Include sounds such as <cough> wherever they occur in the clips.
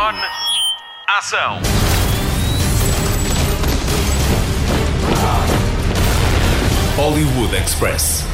On. Ação. Hollywood Express.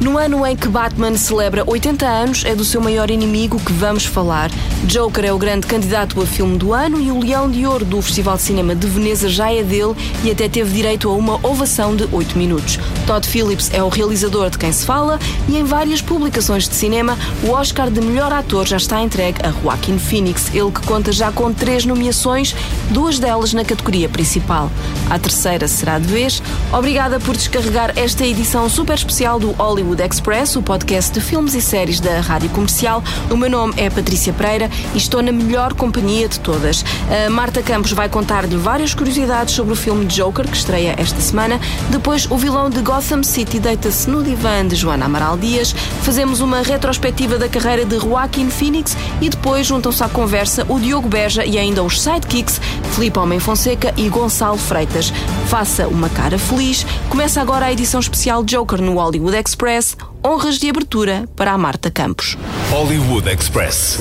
No ano em que Batman celebra 80 anos, é do seu maior inimigo que vamos falar. Joker é o grande candidato a filme do ano e o Leão de Ouro do Festival de Cinema de Veneza já é dele e até teve direito a uma ovação de 8 minutos. Todd Phillips é o realizador de quem se fala e em várias publicações de cinema, o Oscar de melhor ator já está entregue a Joaquin Phoenix, ele que conta já com três nomeações, duas delas na categoria principal. A terceira será de vez. Obrigada por descarregar esta edição super especial do Hollywood Express, o podcast de filmes e séries da Rádio Comercial. O meu nome é Patrícia Pereira e estou na melhor companhia de todas. A Marta Campos vai contar-lhe várias curiosidades sobre o filme Joker, que estreia esta semana. Depois, o vilão de Gotham City deita-se no divã de Joana Amaral Dias. Fazemos uma retrospectiva da carreira de Joaquin Phoenix e depois juntam-se à conversa o Diogo Beja e ainda os sidekicks Filipe Homem Fonseca e Gonçalo Freitas. Faça uma cara feliz. Começa agora a edição especial Joker no Hollywood Express honras de abertura para a Marta Campos. Hollywood Express.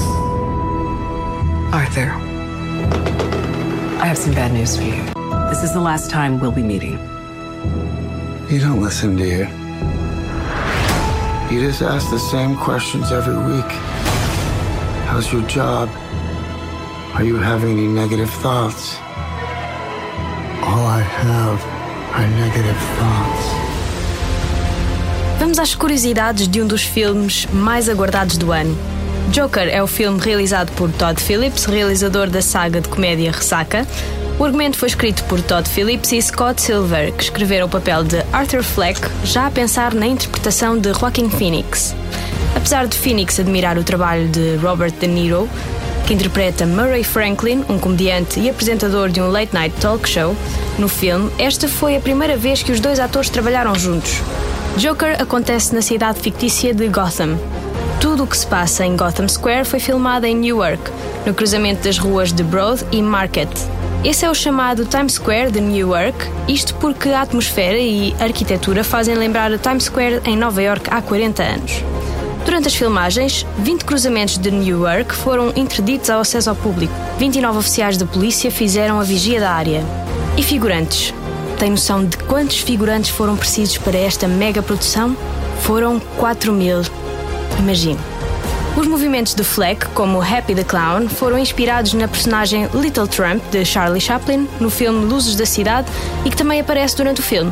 Arthur, I have some bad news for you. This is the last time we'll be meeting. You don't listen, do you? You just ask the same questions every week. How's your job? Are you having any negative thoughts? All I have are negative thoughts. Vamos às curiosidades de um dos filmes mais aguardados do ano. Joker é o filme realizado por Todd Phillips, realizador da saga de comédia Ressaca. O argumento foi escrito por Todd Phillips e Scott Silver, que escreveram o papel de Arthur Fleck, já a pensar na interpretação de Joaquin Phoenix. Apesar de Phoenix admirar o trabalho de Robert De Niro, que interpreta Murray Franklin, um comediante e apresentador de um late night talk show, no filme, esta foi a primeira vez que os dois atores trabalharam juntos. Joker acontece na cidade fictícia de Gotham. Tudo o que se passa em Gotham Square foi filmado em Newark, no cruzamento das ruas de Broad e Market. Esse é o chamado Times Square de Newark, isto porque a atmosfera e a arquitetura fazem lembrar a Times Square em Nova York há 40 anos. Durante as filmagens, 20 cruzamentos de Newark foram interditos ao acesso ao público. 29 oficiais de polícia fizeram a vigia da área. E figurantes? Tem noção de quantos figurantes foram precisos para esta mega produção? Foram 4 mil. Imagine. Os movimentos de Fleck, como Happy the Clown, foram inspirados na personagem Little Trump de Charlie Chaplin no filme Luzes da Cidade e que também aparece durante o filme.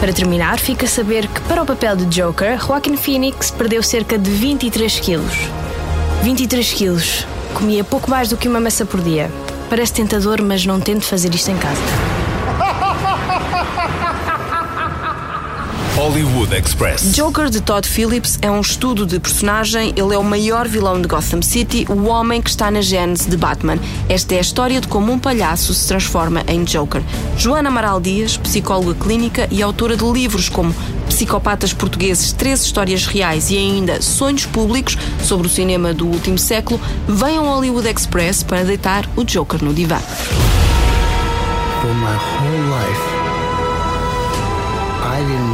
Para terminar, fica a saber que para o papel de Joker, Joaquin Phoenix perdeu cerca de 23 quilos. 23 quilos. Comia pouco mais do que uma maçã por dia. Parece tentador, mas não tente fazer isto em casa. Hollywood Express. Joker de Todd Phillips é um estudo de personagem. Ele é o maior vilão de Gotham City, o homem que está na gênese de Batman. Esta é a história de como um palhaço se transforma em Joker. Joana Amaral Dias, psicóloga clínica e autora de livros como Psicopatas Portugueses, Três Histórias Reais e ainda Sonhos Públicos sobre o cinema do último século, vem ao Hollywood Express para deitar o Joker no divã. For my whole life, I didn't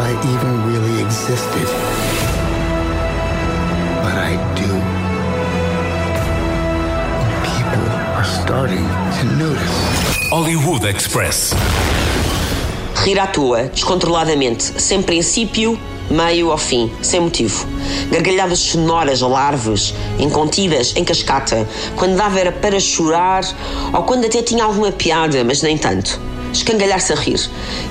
I even really existed. But I do. And people are starting to notice. Hollywood Express. Rir à toa, descontroladamente, sem princípio, meio ou fim, sem motivo. Gargalhadas sonoras ou larves, incontidas, em cascata, quando dava era para chorar ou quando até tinha alguma piada, mas nem tanto escangalhar-se a rir.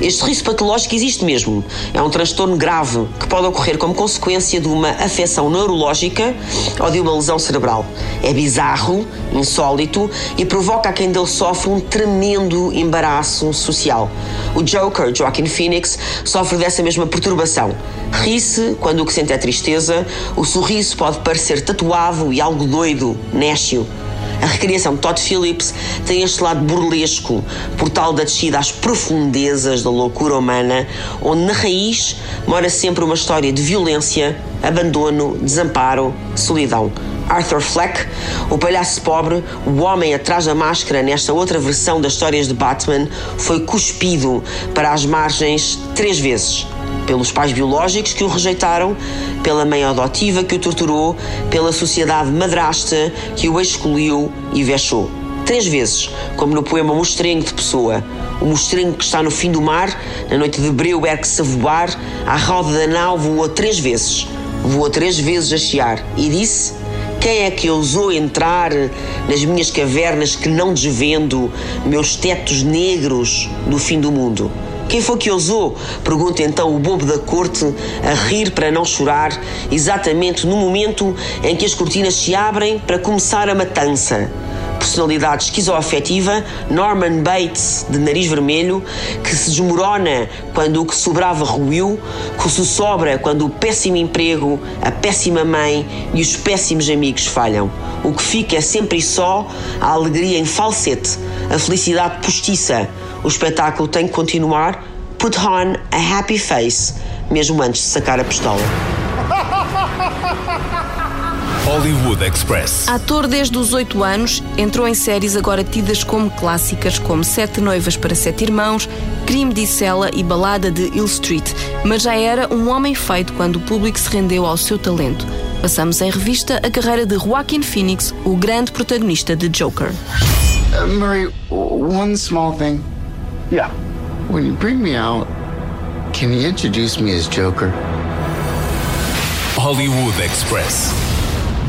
Este riso patológico existe mesmo. É um transtorno grave que pode ocorrer como consequência de uma afecção neurológica ou de uma lesão cerebral. É bizarro, insólito e provoca a quem dele sofre um tremendo embaraço social. O Joker, Joaquin Phoenix, sofre dessa mesma perturbação. Ri-se quando o que sente é tristeza, o sorriso pode parecer tatuado e algo doido, nécio. A recriação de Todd Phillips tem este lado burlesco, portal da descida às profundezas da loucura humana, onde na raiz mora sempre uma história de violência, abandono, desamparo, solidão. Arthur Fleck, o palhaço pobre, o homem atrás da máscara nesta outra versão das histórias de Batman, foi cuspido para as margens três vezes. Pelos pais biológicos que o rejeitaram, pela mãe adotiva que o torturou, pela sociedade madrasta que o excluiu e vexou. Três vezes, como no poema Mostrengo de Pessoa. O mostrengo que está no fim do mar, na noite de breu ergue-se a voar, à roda da nau voou três vezes. Voou três vezes a chiar e disse quem é que ousou entrar nas minhas cavernas que não desvendo, meus tetos negros do fim do mundo? Quem foi que ousou? Pergunta então o bobo da corte, a rir para não chorar, exatamente no momento em que as cortinas se abrem para começar a matança personalidade esquizoafetiva, Norman Bates, de nariz vermelho, que se desmorona quando o que sobrava ruiu, que se sobra quando o péssimo emprego, a péssima mãe e os péssimos amigos falham. O que fica sempre e só a alegria em falsete, a felicidade postiça. O espetáculo tem que continuar. Put on a happy face, mesmo antes de sacar a pistola. <laughs> Hollywood Express. Ator desde os 8 anos, entrou em séries agora tidas como clássicas, como Sete Noivas para Sete Irmãos, Crime de Cela e Balada de Hill Street, mas já era um homem feito quando o público se rendeu ao seu talento. Passamos em revista a carreira de Joaquin Phoenix, o grande protagonista de Joker. Uh, Murray, one small thing. Yeah. When you bring me out, can you introduce me as Joker? Hollywood Express.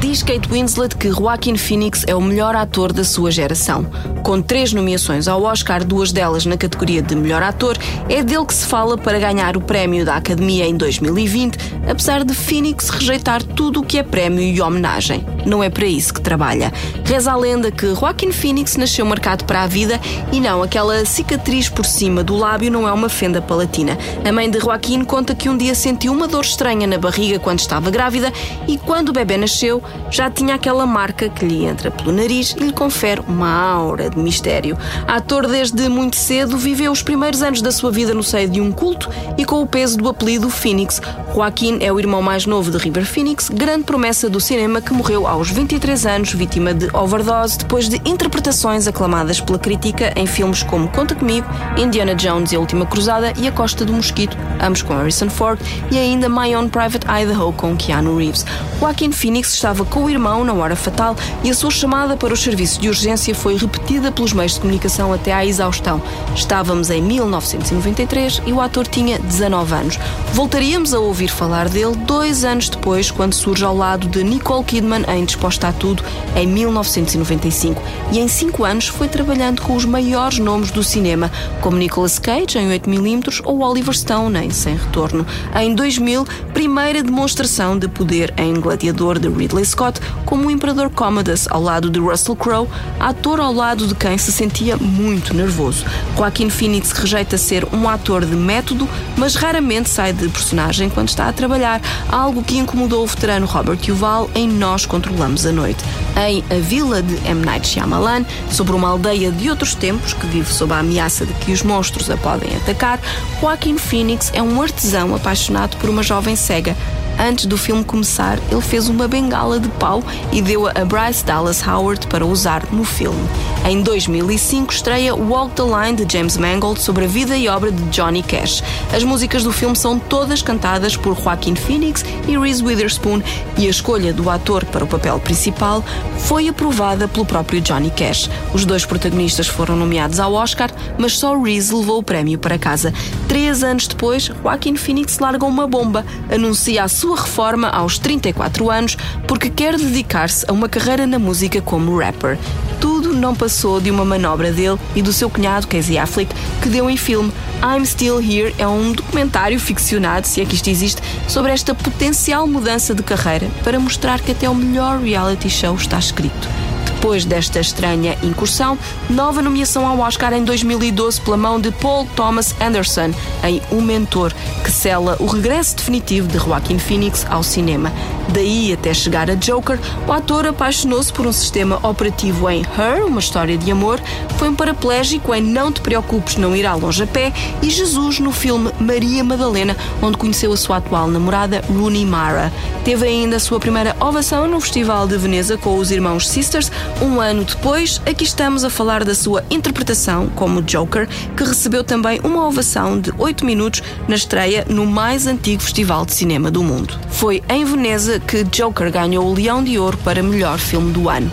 Diz Kate Winslet que Joaquin Phoenix é o melhor ator da sua geração. Com três nomeações ao Oscar, duas delas na categoria de melhor ator, é dele que se fala para ganhar o prémio da Academia em 2020, apesar de Phoenix rejeitar tudo o que é prémio e homenagem. Não é para isso que trabalha. Reza a lenda que Joaquin Phoenix nasceu marcado para a vida e não, aquela cicatriz por cima do lábio não é uma fenda palatina. A mãe de Joaquin conta que um dia sentiu uma dor estranha na barriga quando estava grávida e quando o bebê nasceu, já tinha aquela marca que lhe entra pelo nariz e lhe confere uma aura de mistério. Ator desde muito cedo, viveu os primeiros anos da sua vida no seio de um culto e com o peso do apelido Phoenix. Joaquim é o irmão mais novo de River Phoenix, grande promessa do cinema que morreu aos 23 anos, vítima de overdose, depois de interpretações aclamadas pela crítica em filmes como Conta Comigo, Indiana Jones e a Última Cruzada e A Costa do Mosquito, ambos com Harrison Ford, e ainda My Own Private Idaho com Keanu Reeves. Joaquim Phoenix estava com o irmão na hora fatal e a sua chamada para os serviços de urgência foi repetida pelos meios de comunicação até à exaustão. Estávamos em 1993 e o ator tinha 19 anos. Voltaríamos a ouvir falar dele dois anos depois, quando surge ao lado de Nicole Kidman em Disposta a Tudo, em 1995. E em cinco anos foi trabalhando com os maiores nomes do cinema, como Nicolas Cage em 8mm ou Oliver Stone em Sem Retorno. Em 2000, primeira demonstração de poder em Gladiador de Ridley Scott, como o Imperador Commodus ao lado de Russell Crowe, ator ao lado de quem se sentia muito nervoso. Joaquin Phoenix rejeita ser um ator de método, mas raramente sai de personagem quando está a trabalhar, algo que incomodou o veterano Robert Duval em Nós Controlamos a Noite. Em A Vila de M. Night Shyamalan, sobre uma aldeia de outros tempos que vive sob a ameaça de que os monstros a podem atacar, Joaquin Phoenix é um artesão apaixonado por uma jovem cega. Antes do filme começar, ele fez uma bengala de pau e deu-a a Bryce Dallas Howard para usar no filme. Em 2005 estreia Walk the Line de James Mangold sobre a vida e obra de Johnny Cash. As músicas do filme são todas cantadas por Joaquin Phoenix e Reese Witherspoon e a escolha do ator para o papel principal foi aprovada pelo próprio Johnny Cash. Os dois protagonistas foram nomeados ao Oscar, mas só Reese levou o prémio para casa. Três anos depois, Joaquin Phoenix larga uma bomba, anuncia a sua reforma aos 34 anos porque quer dedicar-se a uma carreira na música como rapper. Tudo não passou de uma manobra dele e do seu cunhado, Casey Affleck, que deu em filme. I'm Still Here é um documentário ficcionado, se é que isto existe, sobre esta potencial mudança de carreira para mostrar que até o melhor reality show está escrito. Depois desta estranha incursão, nova nomeação ao Oscar em 2012 pela mão de Paul Thomas Anderson em O Mentor, que sela o regresso definitivo de Joaquin Phoenix ao cinema. Daí até chegar a Joker, o ator apaixonou-se por um sistema operativo em Her, uma história de amor, foi um paraplégico em Não Te Preocupes, Não Irá Longe a Pé e Jesus no filme Maria Madalena, onde conheceu a sua atual namorada Rooney Mara. Teve ainda a sua primeira ovação no Festival de Veneza com os irmãos Sisters, um ano depois, aqui estamos a falar da sua interpretação como Joker, que recebeu também uma ovação de 8 minutos na estreia no mais antigo festival de cinema do mundo. Foi em Veneza que Joker ganhou o Leão de Ouro para melhor filme do ano.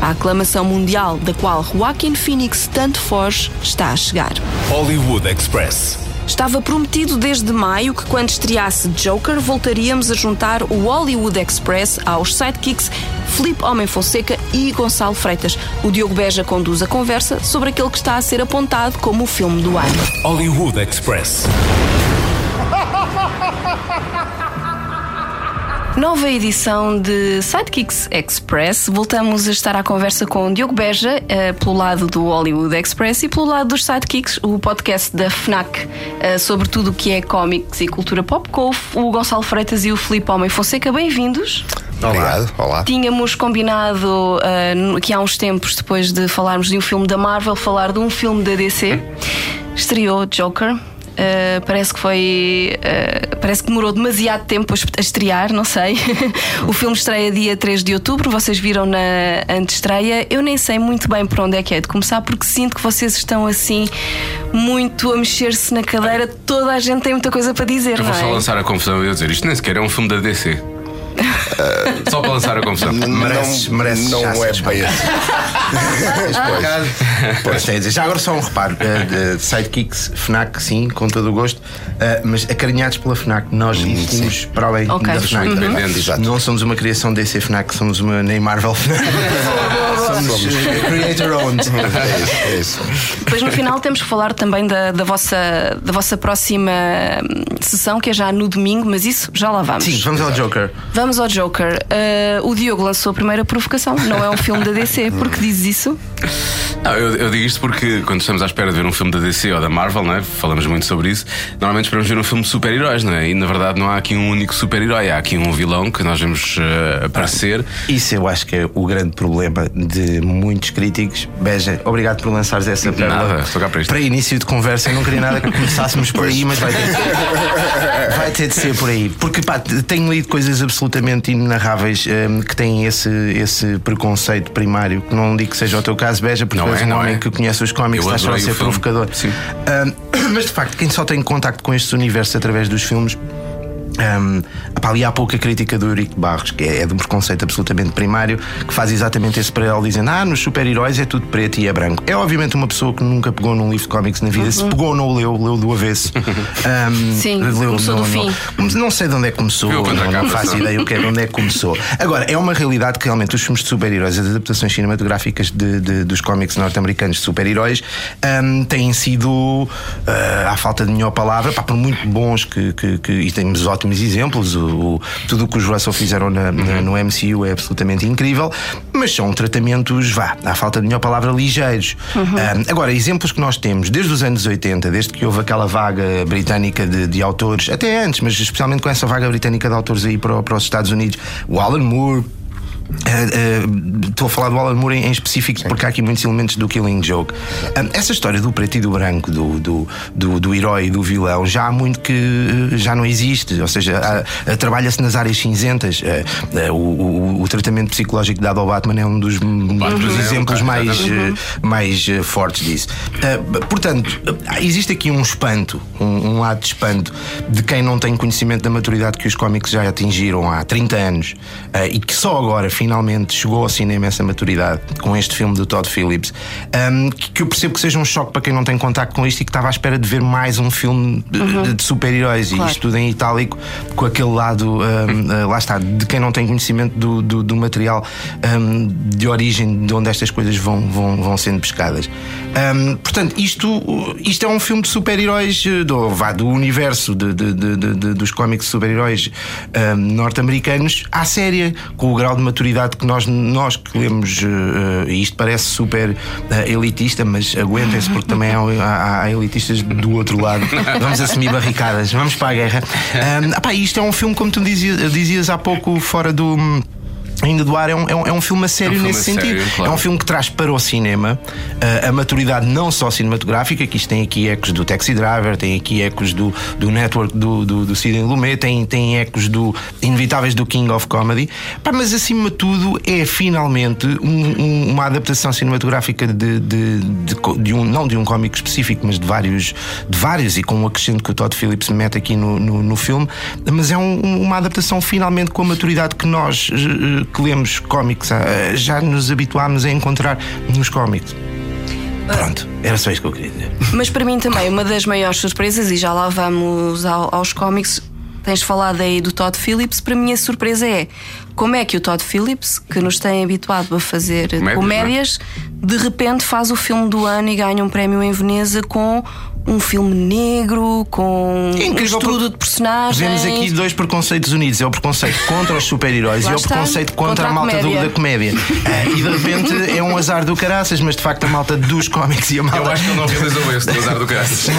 A aclamação mundial da qual Joaquin Phoenix tanto foge está a chegar. Hollywood Express. Estava prometido desde maio que, quando estreasse Joker, voltaríamos a juntar o Hollywood Express aos sidekicks Felipe Homem Fonseca e Gonçalo Freitas. O Diogo Beja conduz a conversa sobre aquele que está a ser apontado como o filme do ano. Hollywood Express. <laughs> Nova edição de Sidekicks Express. Voltamos a estar à conversa com Diogo Beja, eh, pelo lado do Hollywood Express e pelo lado dos Sidekicks, o podcast da FNAC eh, sobre tudo o que é cómics e cultura pop, com o Gonçalo Freitas e o Felipe Homem Fonseca. Bem-vindos. Obrigado, olá. Tínhamos combinado uh, que há uns tempos, depois de falarmos de um filme da Marvel, falar de um filme da DC. Estreou Joker. Uh, parece que foi. Uh, parece que demorou demasiado tempo a estrear, não sei. <laughs> o filme estreia dia 3 de outubro, vocês viram na antestreia. Eu nem sei muito bem por onde é que é de começar, porque sinto que vocês estão assim muito a mexer-se na cadeira. Toda a gente tem muita coisa para dizer. Eu vou só é? lançar a confusão e eu dizer isto nem sequer é um filme da DC. Só para lançar a confusão. Mereces, não, mereces não já é bem assim. <laughs> Pois, pois tem a dizer. Já agora só um reparo: uh, de sidekicks, Fnac, sim, com todo o gosto, uh, mas acarinhados pela Fnac, nós existimos para além Ok. da Fnac. Uhum. Não somos uma criação DC Fnac, somos uma nem Marvel Fnac. Somos uh, <laughs> creator owned. <laughs> É isso, é isso. Depois no final temos que falar também da, da, vossa, da vossa próxima hum, sessão, que é já no domingo, mas isso já lá vamos. Sim, vamos ao Joker. Vamos ao Joker. Uh, o Diogo lançou a primeira provocação. Não é um filme da DC. Por que dizes isso? Não, eu, eu digo isto porque quando estamos à espera de ver um filme da DC ou da Marvel, não é? falamos muito sobre isso, normalmente esperamos ver um filme de super-heróis, não é? E na verdade não há aqui um único super-herói, há aqui um vilão que nós vemos uh, para ser. Isso eu acho que é o grande problema de muitos críticos. Beja, obrigado por lançares essa pérola. Nada, estou cá para isto. Para início de conversa, eu não queria nada que começássemos por aí, mas vai ter, de ser, <laughs> vai ter de ser por aí. Porque pá, tenho lido coisas absolutamente inenarráveis hum, que têm esse, esse preconceito primário. Que não digo que seja o teu caso, Beja, porque és é, um homem é. que conhece os cómics, só a ser provocador. Hum, <clears throat> mas de facto, quem só tem contacto com estes universos através dos filmes. Um, epá, ali há pouca crítica do Eurico Barros, que é, é de um preconceito absolutamente primário, que faz exatamente esse paralelo, dizendo: Ah, nos super-heróis é tudo preto e é branco. É obviamente uma pessoa que nunca pegou num livro de cómics na vida, se pegou, não o leu, leu do avesso. <laughs> Um, Sim, leu, começou não, do não, fim. Não sei de onde é que começou, não, não faço ideia o que é, de onde é que começou. Agora, é uma realidade que realmente os filmes de super-heróis, as adaptações cinematográficas de- de- dos cómics norte-americanos de super-heróis um, têm sido, uh, à falta de melhor palavra, pá, por muito bons que, que, que- e temos ótimos exemplos. O, tudo o que os Russell fizeram na- na- no MCU é absolutamente incrível, mas são tratamentos, vá, à falta de melhor palavra, ligeiros. Um, agora, exemplos que nós temos desde os anos 80, desde que houve aquela vaga britânica de, de autores, até antes, mas especialmente com essa vaga britânica de autores aí para, para os Estados Unidos, o Alan Moore. Uh, uh, Estou a falar do Alan Moore em, em específico porque há aqui muitos elementos do Killing Joke. Um, essa história do preto e do branco, do, do, do, do herói e do vilão, já há muito que uh, já não existe. Ou seja, uh, trabalha-se nas áreas cinzentas. Uh, uh, o, o- o tratamento psicológico dado ao Batman é um dos, um dos Batman é um exemplos caso, mais, uh, mais uh, fortes disso. Uh, portanto, uh, existe aqui um espanto, um, um lado de espanto de quem não tem conhecimento da maturidade que os cómics já atingiram há 30 anos uh, e que só agora finalmente chegou ao cinema essa maturidade com este filme do Todd Phillips. Um, que, que eu percebo que seja um choque para quem não tem contacto com isto e que estava à espera de ver mais um filme de, de super-heróis Claro. e isto tudo em itálico com aquele lado, um, uh, lá está, de quem não tem conhecimento do, do, do material um, de origem de onde estas coisas vão, vão, vão sendo pescadas. Portanto, isto, isto é um filme de super-heróis eh, do, vá, do universo de, de- de- dos cómics de super-heróis norte-americanos à séria, com o grau de maturidade que nós, nós que lemos, e isto parece super eh, elitista, mas aguentem-se porque também há, há- elitistas do outro lado. Vamos assumir barricadas, vamos para a guerra. Apá, isto é um filme, como tu dizias, dizias há pouco, fora do ainda do ar é um, é um, é um filme a sério É um filme nesse a sentido. sério, claro. É um filme que traz para o cinema uh, a maturidade não só cinematográfica, que isto tem aqui ecos do Taxi Driver, tem aqui ecos do, do Network do, do, do Sidney Lumet, tem, tem ecos do Inevitáveis do King of Comedy, Pá, mas acima de tudo é finalmente um- um- uma adaptação cinematográfica de, de, de de um, não de um cómico específico, mas de vários, de vários, e com o acrescento que o Todd Phillips mete aqui no, no, no filme, mas é um- uma adaptação finalmente com a maturidade que nós eh, que lemos cómics ah, já nos habituámos a encontrar nos cómics. Pronto, era só isso que eu queria dizer. Mas para mim também, uma das maiores surpresas, e já lá vamos ao- aos cómics, tens falado aí do Todd Phillips. Para mim, a surpresa é como é que o Todd Phillips, que nos tem habituado a fazer Comédias, comédias, de repente faz o filme do ano e ganha um prémio em Veneza com um filme negro, com É um incrível estudo porque de personagens. Vemos aqui dois preconceitos unidos: é o preconceito <laughs> contra os super-heróis e é o preconceito contra, contra a a malta do- da comédia. Ah, <laughs> e de repente é um azar do caraças, mas de facto a malta dos cómics e a malta. Eu acho que ele não realizou <laughs> esse do azar do Cássio.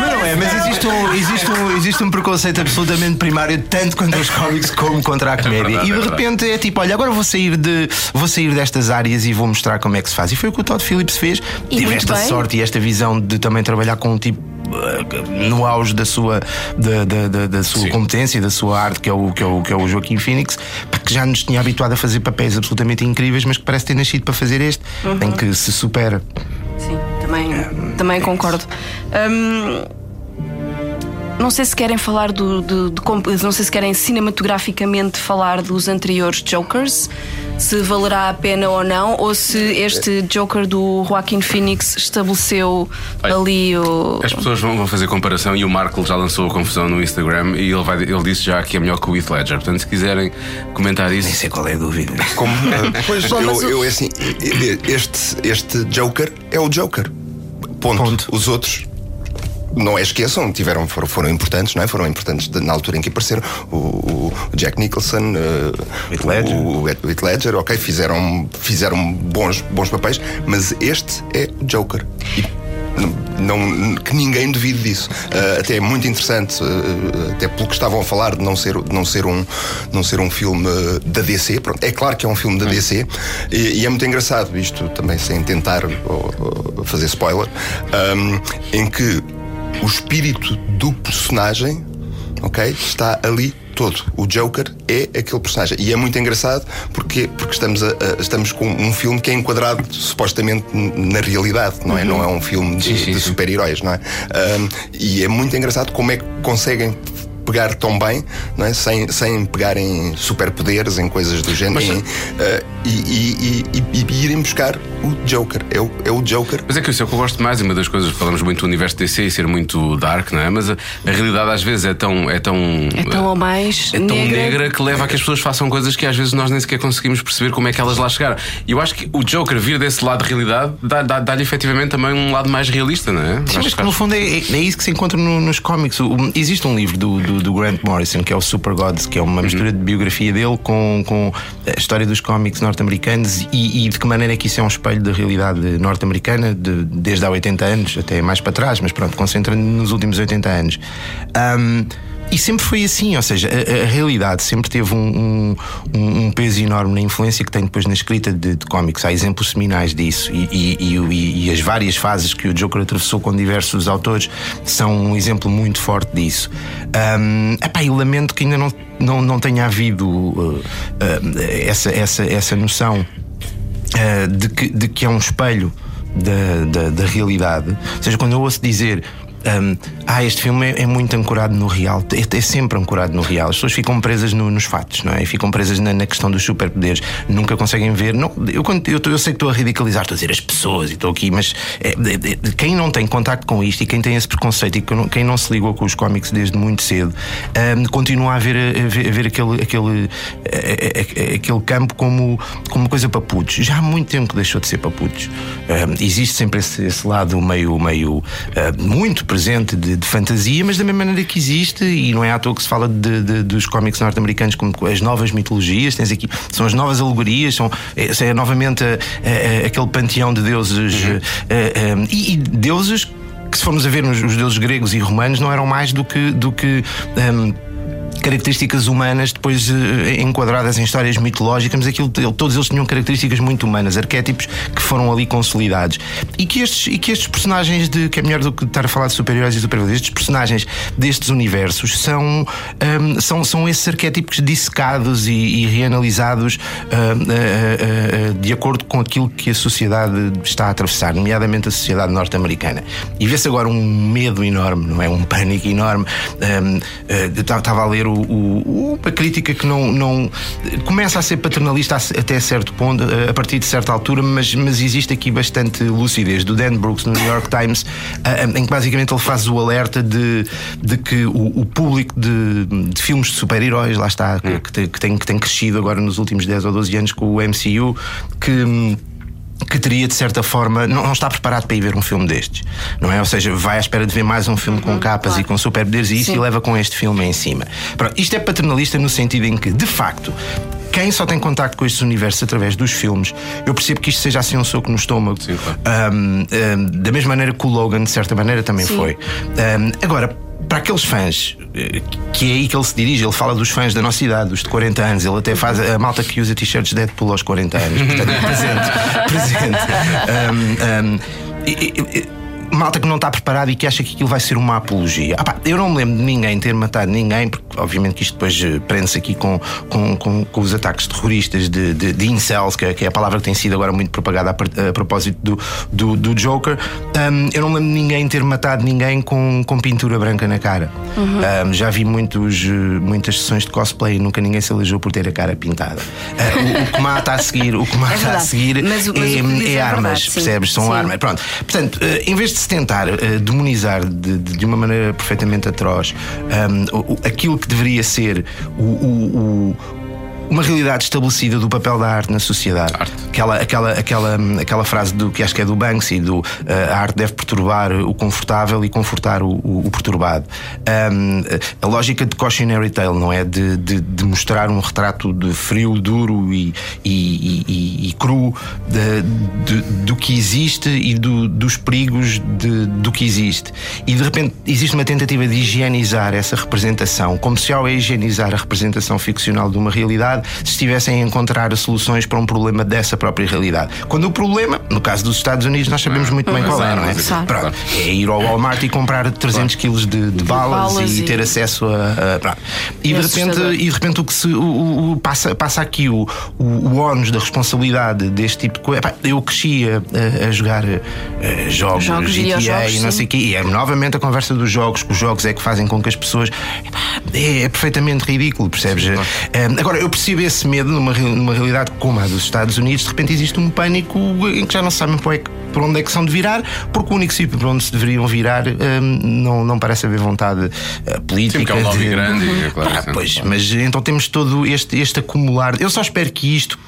Mas não é, mas existe um, existe, um, existe um preconceito absolutamente primário, tanto contra os cómics como contra a comédia. verdade, e de é repente é tipo, olha, agora vou sair, de, vou sair destas áreas e vou mostrar como é que se faz. E foi o que o Todd Phillips fez. E Tive esta bem. sorte e esta visão de também trabalhar com um tipo. eh, No auge da sua, da, da, da- da sua Sim. competência, da sua arte, que é, o, que, é o, que é o Joaquim Phoenix, que já nos tinha habituado a fazer papéis absolutamente incríveis, mas que parece ter nascido para fazer este, Uhum. em que se supera. Sim, também, também concordo. Hum, não sei se querem falar do, do- Não sei se querem cinematograficamente falar dos anteriores Jokers, se valerá a pena ou não, ou se este Joker do Joaquin Phoenix estabeleceu ali o. As pessoas vão, vão fazer comparação e o Marco já lançou a confusão no Instagram e ele, vai, ele disse já que é melhor que o Heath Ledger. Portanto, se quiserem comentar Nem isso. sei qual é a dúvida. Como, <laughs> pois, eu, o- eu, é assim, este, este Joker é o Joker. Ponto. Ponto. Os outros. Não é esqueçam, tiveram, foram, foram importantes, não é? Foram importantes de- na altura em que apareceram. O, o Jack Nicholson, eh, Heath Ledger. o, o Heath Ledger, ok, fizeram, fizeram bons, bons papéis, mas este é o Joker. E não, que ninguém duvide disso. Uh, até é muito interessante, uh, até pelo que estavam a falar de não ser, de não ser, um, não ser um filme uh, da DC. Pronto, é claro que é um filme da DC e, e é muito engraçado, isto também sem tentar uh, uh, fazer spoiler, um, em que o espírito do personagem ok? Está ali todo. O Joker é aquele personagem. E é muito engraçado porque, porque estamos, a- a- estamos com um filme que é enquadrado supostamente na realidade, não é? Não é um filme de, de super-heróis, não é? Ahm, e é muito engraçado como é que conseguem pegar tão bem, não é? sem, sem pegar em superpoderes, em coisas do género, Mas- em, ah, e, e- e- e- e irem buscar o Joker. É o, é o Joker Mas é que isso é o que eu gosto mais, e uma das coisas, falamos muito do universo DC e ser muito dark, não é? Mas a, a realidade às vezes é tão. É tão, É tão ou mais é tão negra. negra. que leva a que as pessoas façam coisas que às vezes nós nem sequer conseguimos perceber como é que elas lá chegaram. E eu acho que o Joker vir desse lado de realidade dá- dá- dá-lhe efetivamente também um lado mais realista, não é? Sim, Acho mas que no fundo é, é- isso que se encontra no- nos cómics. O- existe um livro do, do- do Grant Morrison que é o Super Gods, que é uma mistura de biografia dele com, com a história dos cómics norte-americanos e, e de que maneira é que isso é um espelho da realidade norte-americana de- desde há 80 anos, até mais para trás, mas pronto, concentrando nos últimos 80 anos. Ahm, e sempre foi assim, ou seja, a, a realidade sempre teve um, um- um peso enorme na influência que tem depois na escrita de, de cómics. Há exemplos seminais disso e, e- e e as várias fases que o Joker atravessou com diversos autores são um exemplo muito forte disso. Um, epá, e lamento que ainda não, não, não tenha havido uh, uh, essa, essa, essa noção uh, de, que, de que é um espelho da, da, da realidade. Ou seja, quando eu ouço dizer. Um, ah, este filme é, é muito ancorado no real, é, é sempre ancorado no real. As pessoas ficam presas no- nos fatos, não é? E ficam presas na, na questão dos superpoderes, nunca conseguem ver. Não, eu, quando- eu, eu sei que estou a ridicalizar, estou a dizer as pessoas e estou aqui, mas é, quem não tem contacto com isto e quem tem esse preconceito e quem não, se ligou com os cómics desde muito cedo, um, continua a ver, a ver, a ver aquele, aquele, a- aquele campo como, como coisa para putos. Já há muito tempo que deixou de ser para putos. Um, existe sempre esse, esse lado meio, meio uh, muito presente de, de fantasia, mas da mesma maneira que existe, e não é à toa que se fala de, de- dos cómics norte-americanos como as novas mitologias, tens aqui, são as novas alegorias, são, é, é novamente a- a- a- aquele panteão de deuses uh, um, e, e deuses que se formos a ver nos os deuses gregos e romanos não eram mais do que, do que um, características humanas depois eh, enquadradas em histórias mitológicas, mas aquilo, todos eles tinham características muito humanas, arquétipos que foram ali consolidados. E que estes, e que estes personagens de. que é melhor do que estar a falar de super-heróis e super estes personagens destes universos são, um, são, são esses arquétipos dissecados e, e reanalisados uh, uh, uh, de acordo com aquilo que a sociedade está a atravessar, nomeadamente a sociedade norte-americana. E vê-se agora um medo enorme, não é? Um pânico enorme. Um, estava a ler o, o, uma crítica que não, não começa a ser paternalista até certo ponto, a partir de certa altura, mas, mas existe aqui bastante lucidez. Do Dan Brooks no New York Times, em que basicamente ele faz o alerta de, de que o, o público de, de, filmes de super-heróis, lá está, hum. que, que, tem, que tem crescido agora nos últimos 10 ou 12 anos com o MCU, que que teria de certa forma não, não, está preparado para ir ver um filme destes, não é? Ou seja, vai à espera de ver mais um filme uhum, com capas claro. e com superpoderes e isso e leva com este filme em cima. Pronto, isto é paternalista no sentido em que, de facto, quem só tem contacto com estes universos através dos filmes, eu percebo que isto seja assim um soco no estômago. Sim, claro. um, um, da mesma maneira que o Logan, de certa maneira, também Sim. foi. Um, agora, para aqueles fãs, eh, que é aí que ele se dirige, ele fala dos fãs da nossa idade, dos de 40 anos, ele até faz a malta que usa t-shirts Deadpool aos 40 anos. Portanto, <laughs> presente. presente. <laughs> Um, um, malta que não está preparada e que acha que aquilo vai ser uma apologia. Ah, pá, eu não me lembro de ninguém ter matado ninguém, porque obviamente que isto depois eh, prende-se aqui com, com, com, com, os ataques terroristas de, de, de incels, que é, que é, a palavra que tem sido agora muito propagada a, a propósito do, do, do Joker. Um, eu não me lembro de ninguém ter matado ninguém com, com pintura branca na cara. Uhum. Um, já vi muitos, eh, muitas sessões de cosplay e nunca ninguém se elegeu por ter a cara pintada. Uh, o, o, que mata a seguir, o que <laughs> é mata é a seguir mas, mas é, é, é, armas, verdade, percebes? São sim. armas. Pronto. Portanto, uh, em vez de se tentar uh, demonizar de, de, uma maneira perfeitamente atroz um, aquilo que deveria ser o, o, uma realidade estabelecida do papel da arte na sociedade. Arte. Aquela, aquela, aquela, aquela frase do que acho que é do Banksy, do uh, a arte deve perturbar o confortável e confortar o, o, o perturbado. Um, a lógica de cautionary tale, não é? De, de, de, mostrar um retrato de frio, duro e, e, e, e cru de, de, do que existe e do, dos perigos do que existe. E de repente existe uma tentativa de higienizar essa representação, como se ao higienizar a representação ficcional de uma realidade se estivessem a encontrar soluções para um problema dessa própria realidade. Quando o problema, no caso dos Estados Unidos, nós sabemos muito bem qual é, não é? Pronto, é ir ao Walmart e comprar 300 quilos de, de balas, balas, e, ter acesso a. a pronto. E, de repente, e de repente o que se o, o, passa, passa aqui o, o, o ónus da responsabilidade deste tipo de coisa. Eu crescia a, a jogar a, jogos, jogos GTA e não sei o quê, e é novamente a conversa dos jogos, que os jogos é que fazem com que as pessoas. É, é perfeitamente ridículo, percebes? Sim, claro. Agora, eu percebo percebe esse medo numa, numa realidade como a dos Estados Unidos, de repente existe um pânico em que já não sabem por onde é que são de virar, porque o único sítio para onde se deveriam virar um, não, não parece haver vontade uh, política. Sim, que é um lobby de... grande. É claro, ah, pois, mas então temos todo este, este acumular. Eu só espero que isto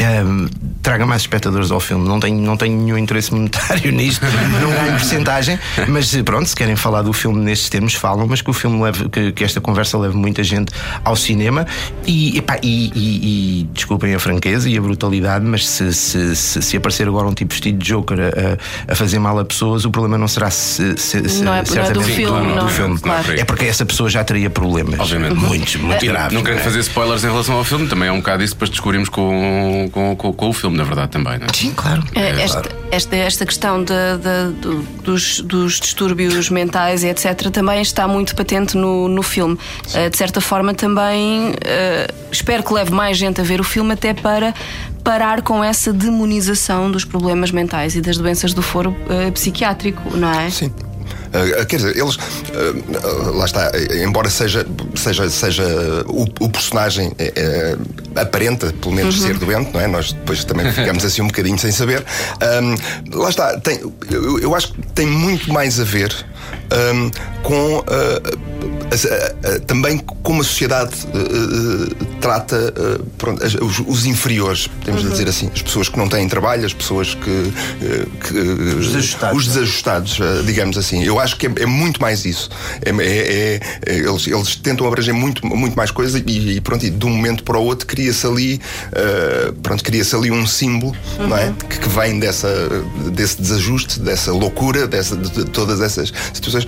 um, traga mais espectadores ao filme. Não tenho, não tenho nenhum interesse monetário <laughs> nisto, não ganho porcentagem, mas pronto, se querem falar do filme nestes termos, falam, mas que o filme leve, que, que esta conversa leve muita gente ao cinema e, epá, e, e, e, desculpem a franqueza e a brutalidade, mas se, se, se, se, aparecer agora um tipo vestido de Joker a, a fazer mal a pessoas, o problema não será se, se, não é, certamente não é do filme, do filme. Claro. É porque essa pessoa já teria problemas. Obviamente. Muitos, muito graves. Não quero é? fazer spoilers em relação ao filme, também é um bocado isso, depois descobrimos com, com, com, com o filme, na verdade, também. Não é? Sim, claro. É, esta, esta, esta questão de, de, de, dos, dos distúrbios mentais e etc. também está muito patente no, no filme. Uh, de certa forma, também uh, espero que leve mais gente a ver o filme, até para parar com essa demonização dos problemas mentais e das doenças do foro uh, psiquiátrico, não é? Sim. Uh, quer dizer, eles. Uh, lá está, embora seja, seja, seja o, o personagem aparenta, pelo menos, uhum. ser doente, não é? Nós depois também ficamos assim um bocadinho sem saber. Um, lá está, tem, eu, eu, acho que tem muito mais a ver um, com. Uh, também como a sociedade uh, trata uh, pronto, os, os, inferiores, podemos uhum. dizer assim, as pessoas que não têm trabalho, as pessoas que. que os desajustados, os desajustados digamos assim. Eu acho que é, é muito mais isso. É, é, é, eles, eles tentam abranger muito, muito mais coisas e, e pronto, e de um momento para o outro cria-se ali, pronto, cria-se ali um símbolo uhum. não é? Uhum. que, que, vem dessa, desse desajuste, dessa loucura, dessa, de, de todas essas situações.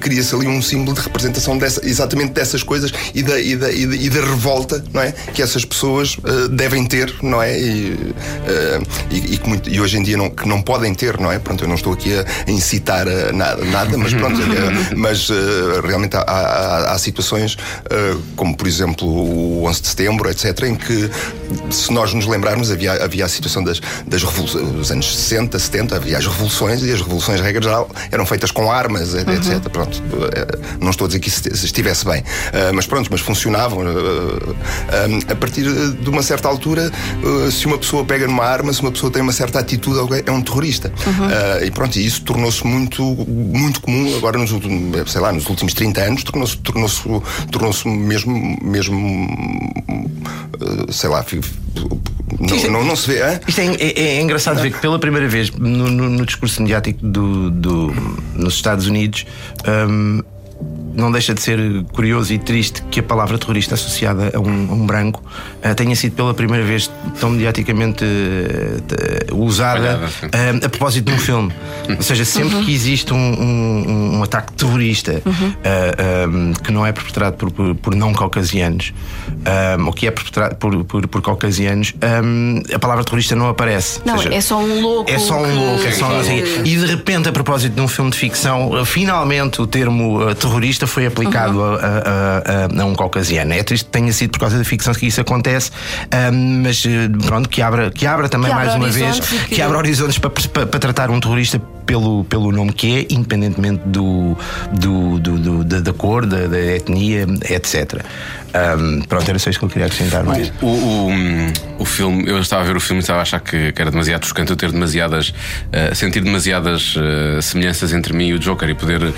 cria-se ali um símbolo de representação dessa, exatamente dessas coisas e da, e da, e da, e da revolta não é? que essas pessoas uh, devem ter, não é? E, uh, e, e, que muito, e hoje em dia não, que não podem ter, não é? Pronto, eu não estou aqui a, a incitar a nada, nada, mas pronto, <laughs> mas realmente há, há, há situações como por exemplo o 11 de setembro, etc., em que se nós nos lembrarmos havia, havia a situação das, das revoluções, dos anos 60, 70, havia as revoluções e as revoluções, regra geral, eram feitas com armas, uhum. etc. Pronto, eh, não estou a dizer que isso estivesse bem, uh, mas pronto, mas funcionavam. Uh, a partir de uma certa altura, se uma pessoa pega numa arma, se uma pessoa tem uma certa atitude, é um terrorista. Uhum. e pronto, e isso tornou-se muito, muito comum agora nos últimos, sei lá, nos últimos 30 anos, tornou-se tornou-se tornou-se mesmo, mesmo sei lá, não, é- não, não, se vê. Isto é, é, é engraçado ver que pela primeira vez no, no, no discurso mediático do, do, nos Estados Unidos. Um, não deixa de ser curioso e triste que a palavra terrorista associada a um, a um branco uh, tenha sido pela primeira vez tão mediaticamente uh, usada uh, a propósito de um filme. Ou seja, sempre uhum. que existe um, um, um ataque terrorista uhum. que não é perpetrado por, por, por não caucasianos ou que é perpetrado por, por, por caucasianos, a palavra terrorista não aparece. Não, seja, é só um louco. É só um louco. É só um, assim, e de repente, a propósito de um filme de ficção, finalmente o termo terrorista foi aplicado uhum. a, a, a, a, um caucasiano. É triste que tenha sido por causa da ficção que isso acontece, um, mas eh, pronto, que abra, que abra também que mais uma vez, que... que abra horizontes para, para, para tratar um terrorista pelo, pelo nome que é, independentemente do, do, do, do da, da, cor, da, da etnia, etc. Um, pronto, era só isso que eu queria acrescentar mais. O, o, o, o, filme, eu estava a ver o filme e estava a achar que, que era demasiado chocante eu ter demasiadas, uh, sentir demasiadas uh, semelhanças entre mim e o Joker e poder uh,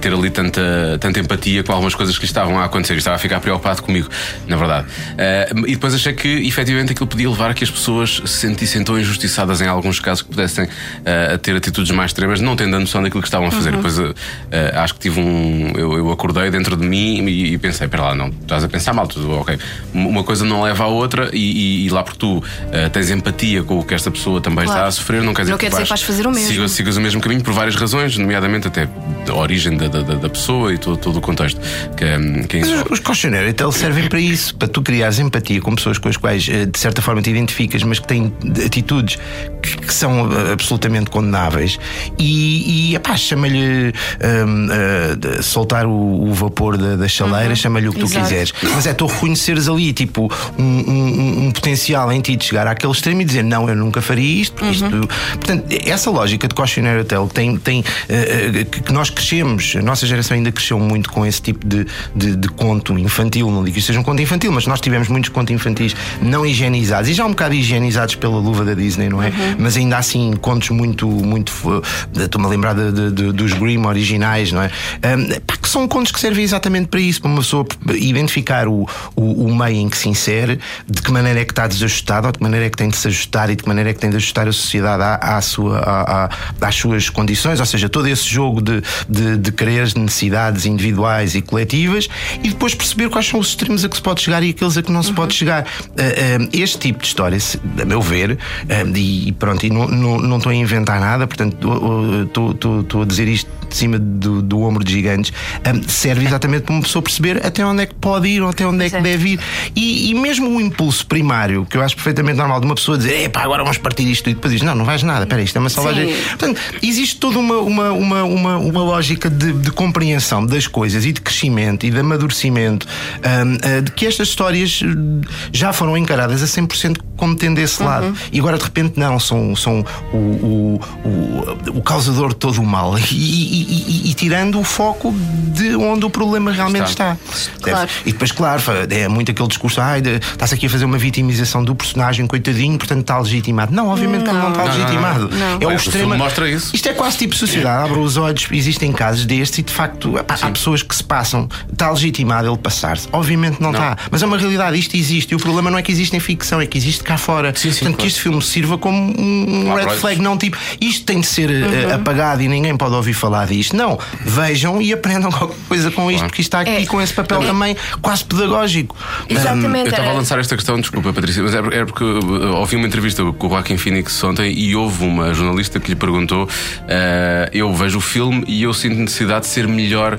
ter ali tanta, tanta empatia com algumas coisas que lhe estavam a acontecer e estava a ficar preocupado comigo, na verdade. e depois achei que efetivamente aquilo podia levar a que as pessoas se sentissem tão injustiçadas em alguns casos que pudessem ter atitudes mais extremas, não tendo a noção daquilo que estavam a fazer. Uhum. Depois acho que tive um. Eu, eu acordei dentro de mim e, e pensei, pera lá, não, estás a pensar mal, tudo ok. Uma coisa não leva à outra e, e, e lá porque tu uh, tens empatia com o que esta pessoa também claro. está a sofrer, não quer dizer não que quer dizer vais, vais fazer o mesmo. Sigas, sigas, o mesmo caminho por várias razões, nomeadamente até a origem da, da, da pessoa e todo, todo o contexto. Que, hum, que é Mas os questionários então servem para isso, para tu criares empatia com pessoas com as quais eh, de certa forma te identificas, mas que têm atitudes que, que são eh, absolutamente condenáveis e, e epá, chama-lhe um, uh, soltar o, o, vapor da, da chaleira, uhum. chama-lhe o que Exato. tu quiseres. Mas é tu reconheceres ali tipo um, um, um, potencial em ti de chegar àquele extremo e dizer não, eu nunca faria isto, uhum. isto. Portanto, essa lógica de questionário hotel tem, tem uh, que nós crescemos, a nossa geração ainda cresceu muito com esse tipo de, de, de conto infantil. Não digo que isto seja um conto infantil, mas nós tivemos muitos contos infantis não higienizados e já um bocado higienizados pela luva da Disney, não é? Uhum. Mas ainda assim, contos muito, muito. Estou-me a lembrar de, de, dos Grimm originais, não é? Um, pá, que são contos que servem exatamente para isso, para uma pessoa identificar o, o, o, meio em que se insere, de que maneira é que está desajustado, ou de que maneira é que tem de se ajustar e de que maneira é que tem de ajustar a sociedade à, à sua, à, à, às suas condições, ou seja, todo esse jogo de, de, de quereres, necessidades individuais e coletivas, e depois perceber quais são os extremos a que se pode chegar e aqueles a que não se uhum. pode chegar. Uh, uh, este tipo de história, a meu ver, uh, e pronto, e não, não, não estou a inventar nada, portanto, estou a dizer isto de cima do, do ombro de gigantes, serve exatamente para uma pessoa perceber até onde é que pode ir ou até onde é que deve ir. E, e, mesmo o impulso primário, que eu acho perfeitamente normal de uma pessoa dizer, epá, agora vamos partir isto e depois diz, não, não vais nada, espera, isto é uma salvagem. Portanto, existe toda uma, uma, uma, uma, uma lógica de, de, compreensão das coisas e de crescimento e de amadurecimento um, de que estas histórias já foram encaradas a 100% como tendo esse uhum. lado. E agora de repente não, são, são o, o, o, o causador de todo o mal. E, e, e, tirando o foco de onde o problema realmente está. está. Claro. E depois, claro, é muito aquele discurso: ah, está-se aqui a fazer uma vitimização do personagem, coitadinho, portanto está legitimado. Não, obviamente não. que não está não, legitimado. Não, é o extremo. mostra isso. Isto é quase tipo sociedade. Abre os olhos, existem casos destes e de facto há pessoas que se passam. Está legitimado ele passar-se. Obviamente não, está. Mas é uma realidade, isto existe. E o problema não é que existe em ficção, é que existe cá fora. Sim, sim, Portanto, claro. que este filme sirva como um, um red flag, não tipo. Isto tem de ser eh, apagado e ninguém pode ouvir falar disto. Não, vejam e aprendam <laughs> qualquer coisa com isto, porque isto está aqui É. com esse papel também quase pedagógico. Exatamente. Eu estava a era- lançar esta questão, desculpa Patrícia, mas era era porque uh, ouvi uma entrevista com o Joaquim Phoenix ontem e houve uma jornalista que lhe perguntou: uh, Eu vejo o filme e eu sinto necessidade de ser melhor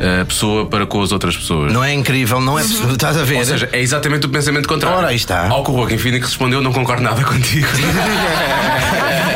uh, pessoa para com as outras pessoas. Não é incrível, não é possível. Estás a ver? Ou seja, é exatamente o pensamento contrário. Ora, aí está. Ao que o Joaquim Phoenix respondeu: Não concordo nada <laughs> contigo.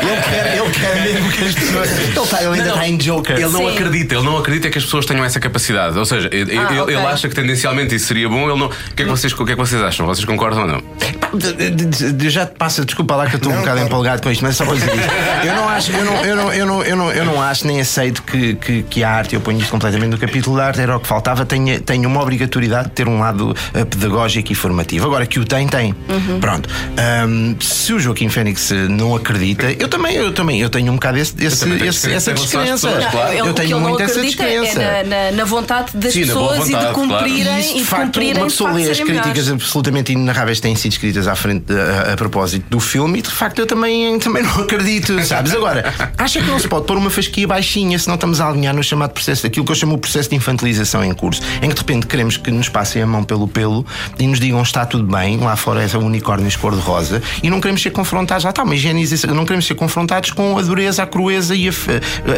ele, quer, ele quer mesmo que as pessoas. Ele, ele ainda está em Joker. Ele não Sim. acredita, ele não acredita que as pessoas tenham essa capacidade. Ou seja, ele, Ah, ele- ok. ele acha que tendencialmente isso seria bom. Ele não... o, que é que vocês, o que é que vocês acham? Vocês concordam ou não? Pá, de- de- de- de- Já te passa, desculpa lá que eu estou um bocado empolgado com isto, mas é só para dizer isto. Eu não acho, eu não, eu não, eu não, eu não, eu não acho nem aceito que, que, que a arte, eu ponho isto completamente no capítulo da arte, era o que faltava, tenha, tenha uma obrigatoriedade de ter um lado eh, pedagógico e formativo. Agora que o tem, tem. Pronto. Ahm, se o Joaquim Fênix eh, não acredita, eu também, eu também, eu tenho um bocado esse, esse- esse- essa descrença. pessoas, claro. Eu o que tenho ele não muito essa acredita descrença. é na, na- na vontade das Sim, pessoas e vontade, de claro. cumprirem E isso, e de de facto, cumprirem uma de pessoa lê as críticas melhores. absolutamente inenarráveis que têm sido escritas à frente a, a propósito do filme e de facto eu também, também não acredito, sabes? Agora, acha que não se pode pôr uma fasquia baixinha se não estamos a alinhar no chamado processo, aquilo que eu chamo o processo de infantilização em curso, em que de repente queremos que nos passem a mão pelo pelo e nos digam está tudo bem, lá fora é unicórnios cor-de-rosa e não queremos ser confrontados, lá está, uma higienização, não queremos ser confrontados com a dureza, a crueza e a,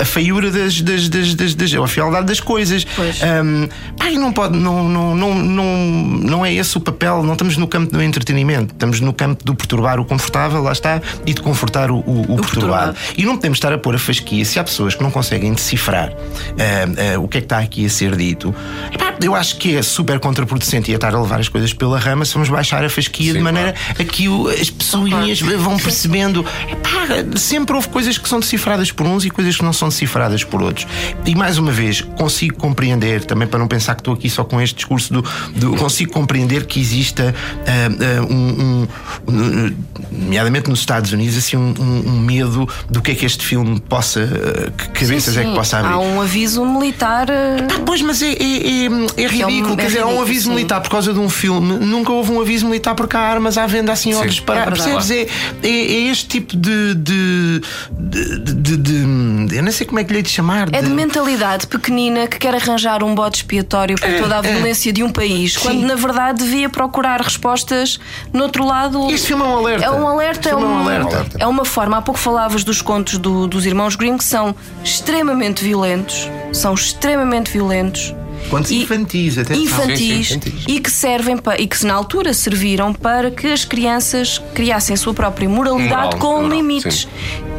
a feiura das, das, das, das, das- a fialdade das coisas. Pois. Pá, e não pode, não, não, não, não, não é esse o papel, não estamos no campo do entretenimento, estamos no campo do perturbar o confortável, lá está, e de confortar o, o- o perturbado. perturbado. E não podemos estar a pôr a fasquia se há pessoas que não conseguem decifrar ah, ah, o que é que está aqui a ser dito. Eu acho que é super contraproducente e é estar a levar as coisas pela rama se vamos baixar a fasquia Sim, de maneira a que o- as pessoinhas vão percebendo. Epá, sempre houve coisas que são decifradas por uns e coisas que não são decifradas por outros. E mais uma vez, consigo compreender, também para não pensar que estou aqui só com este discurso do. do- consigo compreender que exista ah, ah, um, um- um, nomeadamente nos Estados Unidos, assim, um, um- um medo do que é que este filme possa. ah, que cabeças é que Sim, possa abrir. Há um aviso militar. Pois, mas é, é, é, é é ridículo. um- Quer é dizer, há um aviso sim. militar por causa de um filme. Nunca houve um aviso militar porque há armas à venda assim ao Sim, disparar. é. Percebes? É, é, é este tipo de de, de, de- de- Eu não sei como é que lhe hei de chamar. É de mentalidade pequenina que quer arranjar um bode expiatório para toda a violência de um país, quando na verdade devia procurar respostas no outro lado. Este filme é um alerta. É um alerta, é, filme é um um- alerta. é uma forma. Há pouco falavas dos contos do- dos irmãos Grimm que são extremamente violentos. São extremamente violentos. Contos E- infantis, até infantis, Sim, sim, infantis. e que servem para, e que na altura serviram para que as crianças criassem a sua própria moralidade Moral, com moral, limites,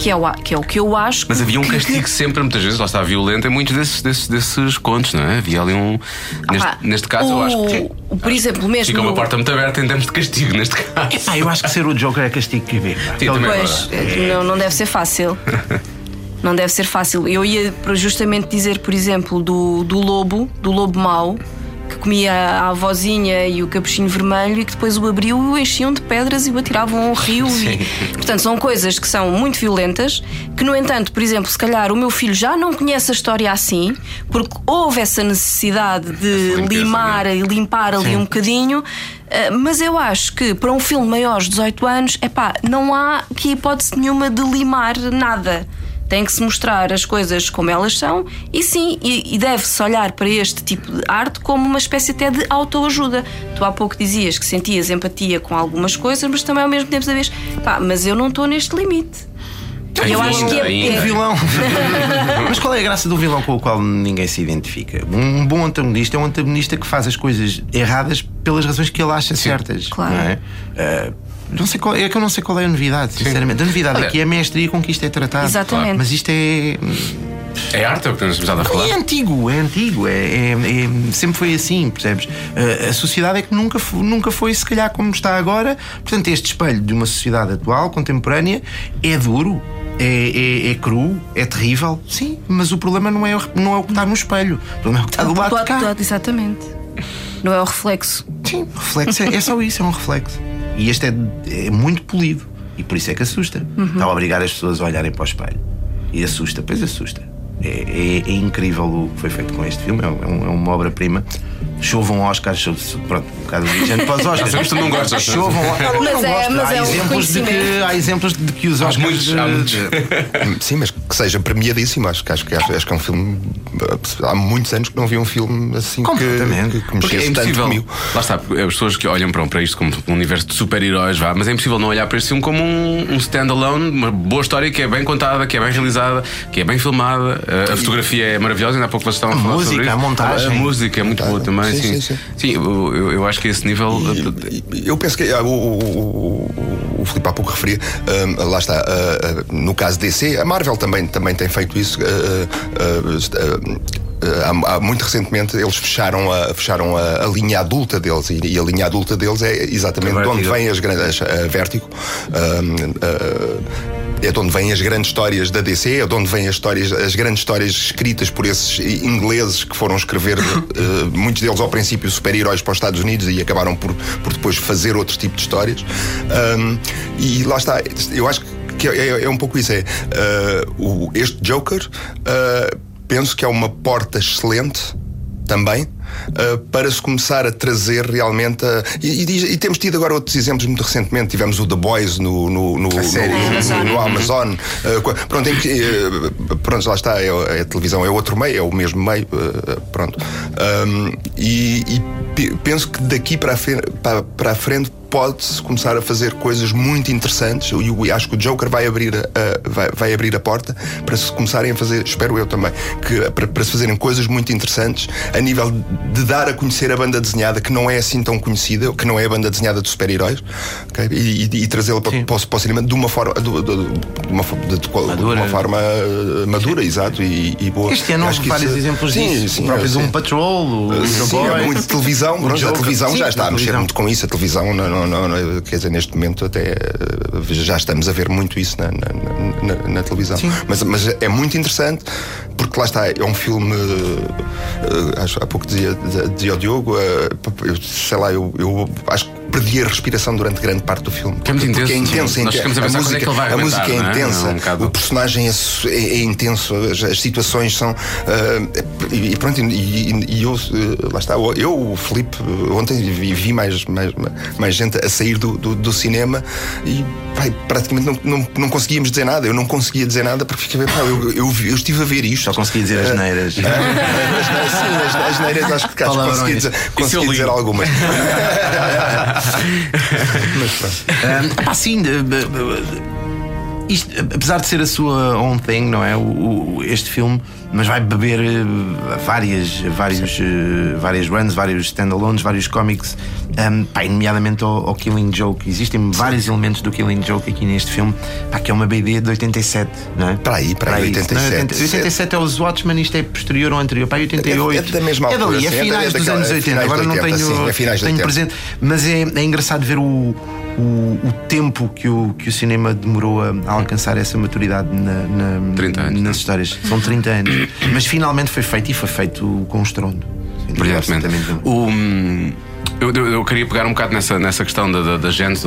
que é, o, que é o que eu acho. Mas havia um que- castigo <laughs> sempre, muitas vezes, lá está violento em muitos desses, desses, desses contos, não é? Havia ali um. Neste, Ah, neste caso, eu acho que. o- Por exemplo, mesmo. Fica uma porta muito aberta em termos de castigo, neste caso. Pá, eu acho que ser o Joker é castigo que vê. Sim, é Pois, eh, não, não deve ser fácil. <laughs> Não deve ser fácil. Eu ia para justamente dizer, por exemplo, do, do lobo, do lobo mau, que comia a avózinha e o capuchinho vermelho e que depois o abriu e o enchiam de pedras e o atiravam ao rio. E, portanto, são coisas que são muito violentas, que, no entanto, por exemplo, se calhar o meu filho já não conhece a história assim, porque houve essa necessidade de limpeza, limar e limpar ali um bocadinho. Uh, Mas eu acho que para um filme maior de 18 anos, epá, não há aqui hipótese nenhuma de limar nada. Tem que se mostrar as coisas como elas são e sim, e, e deve-se olhar para este tipo de arte como uma espécie até de autoajuda. Tu há pouco dizias que sentias empatia com algumas coisas, mas também ao mesmo tempo sabias, pá, mas eu não estou neste limite. eu Ainda, acho que é, ainda. Um é- vilão. <laughs> Mas qual é a graça do vilão com o qual ninguém se identifica? Um bom antagonista é um antagonista que faz as coisas erradas pelas razões que ele acha certas. Claro. Não é? Ah, não sei qual, é que eu não sei qual é a novidade, sinceramente. A novidade Olha- aqui é a mestria com que isto é tratado. Exatamente. Mas isto é. É arte, é o que temos estado a É falar. antigo, é antigo, é, é- é- sempre foi assim, percebes? A, a sociedade é que nunca, nunca foi, se calhar, como está agora. Portanto, este espelho de uma sociedade atual, contemporânea, é duro, é, é- é cru, é terrível, sim, mas o problema não é, o- não é o que está no espelho, o problema é o que está do lado de cá. do lado, exatamente. Não é o reflexo. Sim, reflexo é, é só isso, é um reflexo. E este é, é muito polido e por isso é que assusta. Está a obrigar as pessoas a olharem para o espelho. E assusta, pois assusta. É, é- é incrível o que foi feito com este filme, é, um- é uma obra-prima. Chovam Oscars, chove pronto, um bocado dirigente para os Oscars. Sabes que tu não gostas. Chovam Oscars. Não, Mas não é- gosto. mas há, é um exemplos de que, há exemplos de que os Há Oscars. muitos, há muitos. Sim, mas que seja premiadíssimo. Acho, que- acho, que- acho, que é um filme. Há muitos anos que não vi um filme assim que, Completamente. que, é mexesse tanto impossível. comigo. Lá está, as pessoas que olham para, para isto como um universo de super-heróis, vá, mas é impossível não olhar para este filme como um, um stand-alone, uma boa história que é bem contada, que é bem realizada, que é bem filmada. A, a fotografia é maravilhosa, ainda há pouco vocês estavam a falar música, sobre isso. a montagem. A, música é muito boa também, Sim, sim. sim, Sim, eu, eu- eu acho que esse nível. E- e- Eu penso que ah, o, o, o, o Filipe há pouco referia, ah, lá está, ah, no caso DC, a Marvel também, também tem feito isso. há- há muito recentemente eles fecharam a, fecharam a, a linha adulta deles e, e a linha adulta deles é exatamente de onde vêm as grandes. A Vertigo. ah, é de onde vêm as grandes histórias da DC, é de onde vêm as, histórias, as grandes histórias escritas por esses ingleses que foram escrever, <coughs> eh, muitos deles ao princípio, super-heróis para os Estados Unidos e acabaram por, por depois fazer outro tipo de histórias. Ahm, e lá está, eu acho que é, é- é um pouco isso. É, ah, o- este Joker, ah, penso que é uma porta excelente também. Ah, para se começar a trazer realmente a- e, e- e temos tido agora outros exemplos muito recentemente tivemos o The Boys no, no, no, no- no- Amazon. Uh, pronto, em que, uh, pronto, lá está, é, é a televisão é outro meio, é o mesmo meio, uh, pronto. Um, e e pe- penso que daqui para a, fe- para, para a frente pode-se começar a fazer coisas muito interessantes e acho que o Joker vai abrir a, vai, vai abrir a porta para se começarem a fazer, espero eu também, que, para, para se fazerem coisas muito interessantes a nível de dar a conhecer a banda desenhada que não é assim tão conhecida, que não é a banda desenhada de super-heróis, ok? e, e- e trazê-la para, para, o- para o cinema de uma forma de, de- de uma, de- uma forma uh, madura, exato, e, e boa. Este ano houve vários isso- exemplos sim, disso. sim, o próprio sim. Doom Patrol, o The Sim, Boy. é muito televisão, O pronto, a televisão Sim, já está a mexer televisão. muito com isso. A televisão, não, não, não, não, quer dizer, neste momento até eh, já estamos a ver muito isso na, na, na- na televisão. Mas, mas é muito interessante porque lá está, é um filme. eh, acho, há pouco dizia, dizia o Diogo, eh, sei lá, eu, eu acho que perdi a respiração durante grande parte do filme. Que é muito Porque intenso, intenso. Nós intenso. a pensar quando é que ele vai a música é é? intensa, É um bocado- o personagem é, é- é intenso, as, as situações são. ah, e, e pronto, e, e- eu, eh, lá está, eu, o Felipe, ontem vi, vi mais, mais, mais gente a sair do, do, do cinema e pai, praticamente não, não, não conseguíamos dizer nada. Eu não conseguia dizer nada porque fiquei, pá, eu, eu, eu estive a ver isto. Só conseguia dizer as neiras. <laughs> As neiras, as, as neiras acho que Palavrões. consegui dizer, consegui dizer algumas. <laughs> <laughs> Mas pronto. Pá, sim, isto, apesar de ser a sua own thing, não é? O, o- este filme, mas vai beber eh, várias, vários, eh, várias runs, vários standalones, vários cómics, um, pá, nomeadamente ao, ao Killing Joke. Existem vários elementos do Killing Joke aqui neste filme, pá, que é uma BD de 87, não é? Para aí, para aí, isso, 87. não é? 80 87 é os Watchmen, isto é posterior ou anterior, para aí 88. É- é da mesma É altura, dali, é sim, é finais da- dos daquela- anos é 80. finais de Agora não 80, tenho, sim, é finais tenho 80. presente, mas é, é engraçado ver o, o, o tempo que o, que o cinema demorou a, a alcançar essa maturidade na, na- 30 anos, nas não é? histórias. São 30 anos. Mas finalmente foi feito e foi feito com um estrondo. Brilhantemente. O, hum, eu, eu- eu queria pegar um bocado nessa, nessa questão da, da, da gente,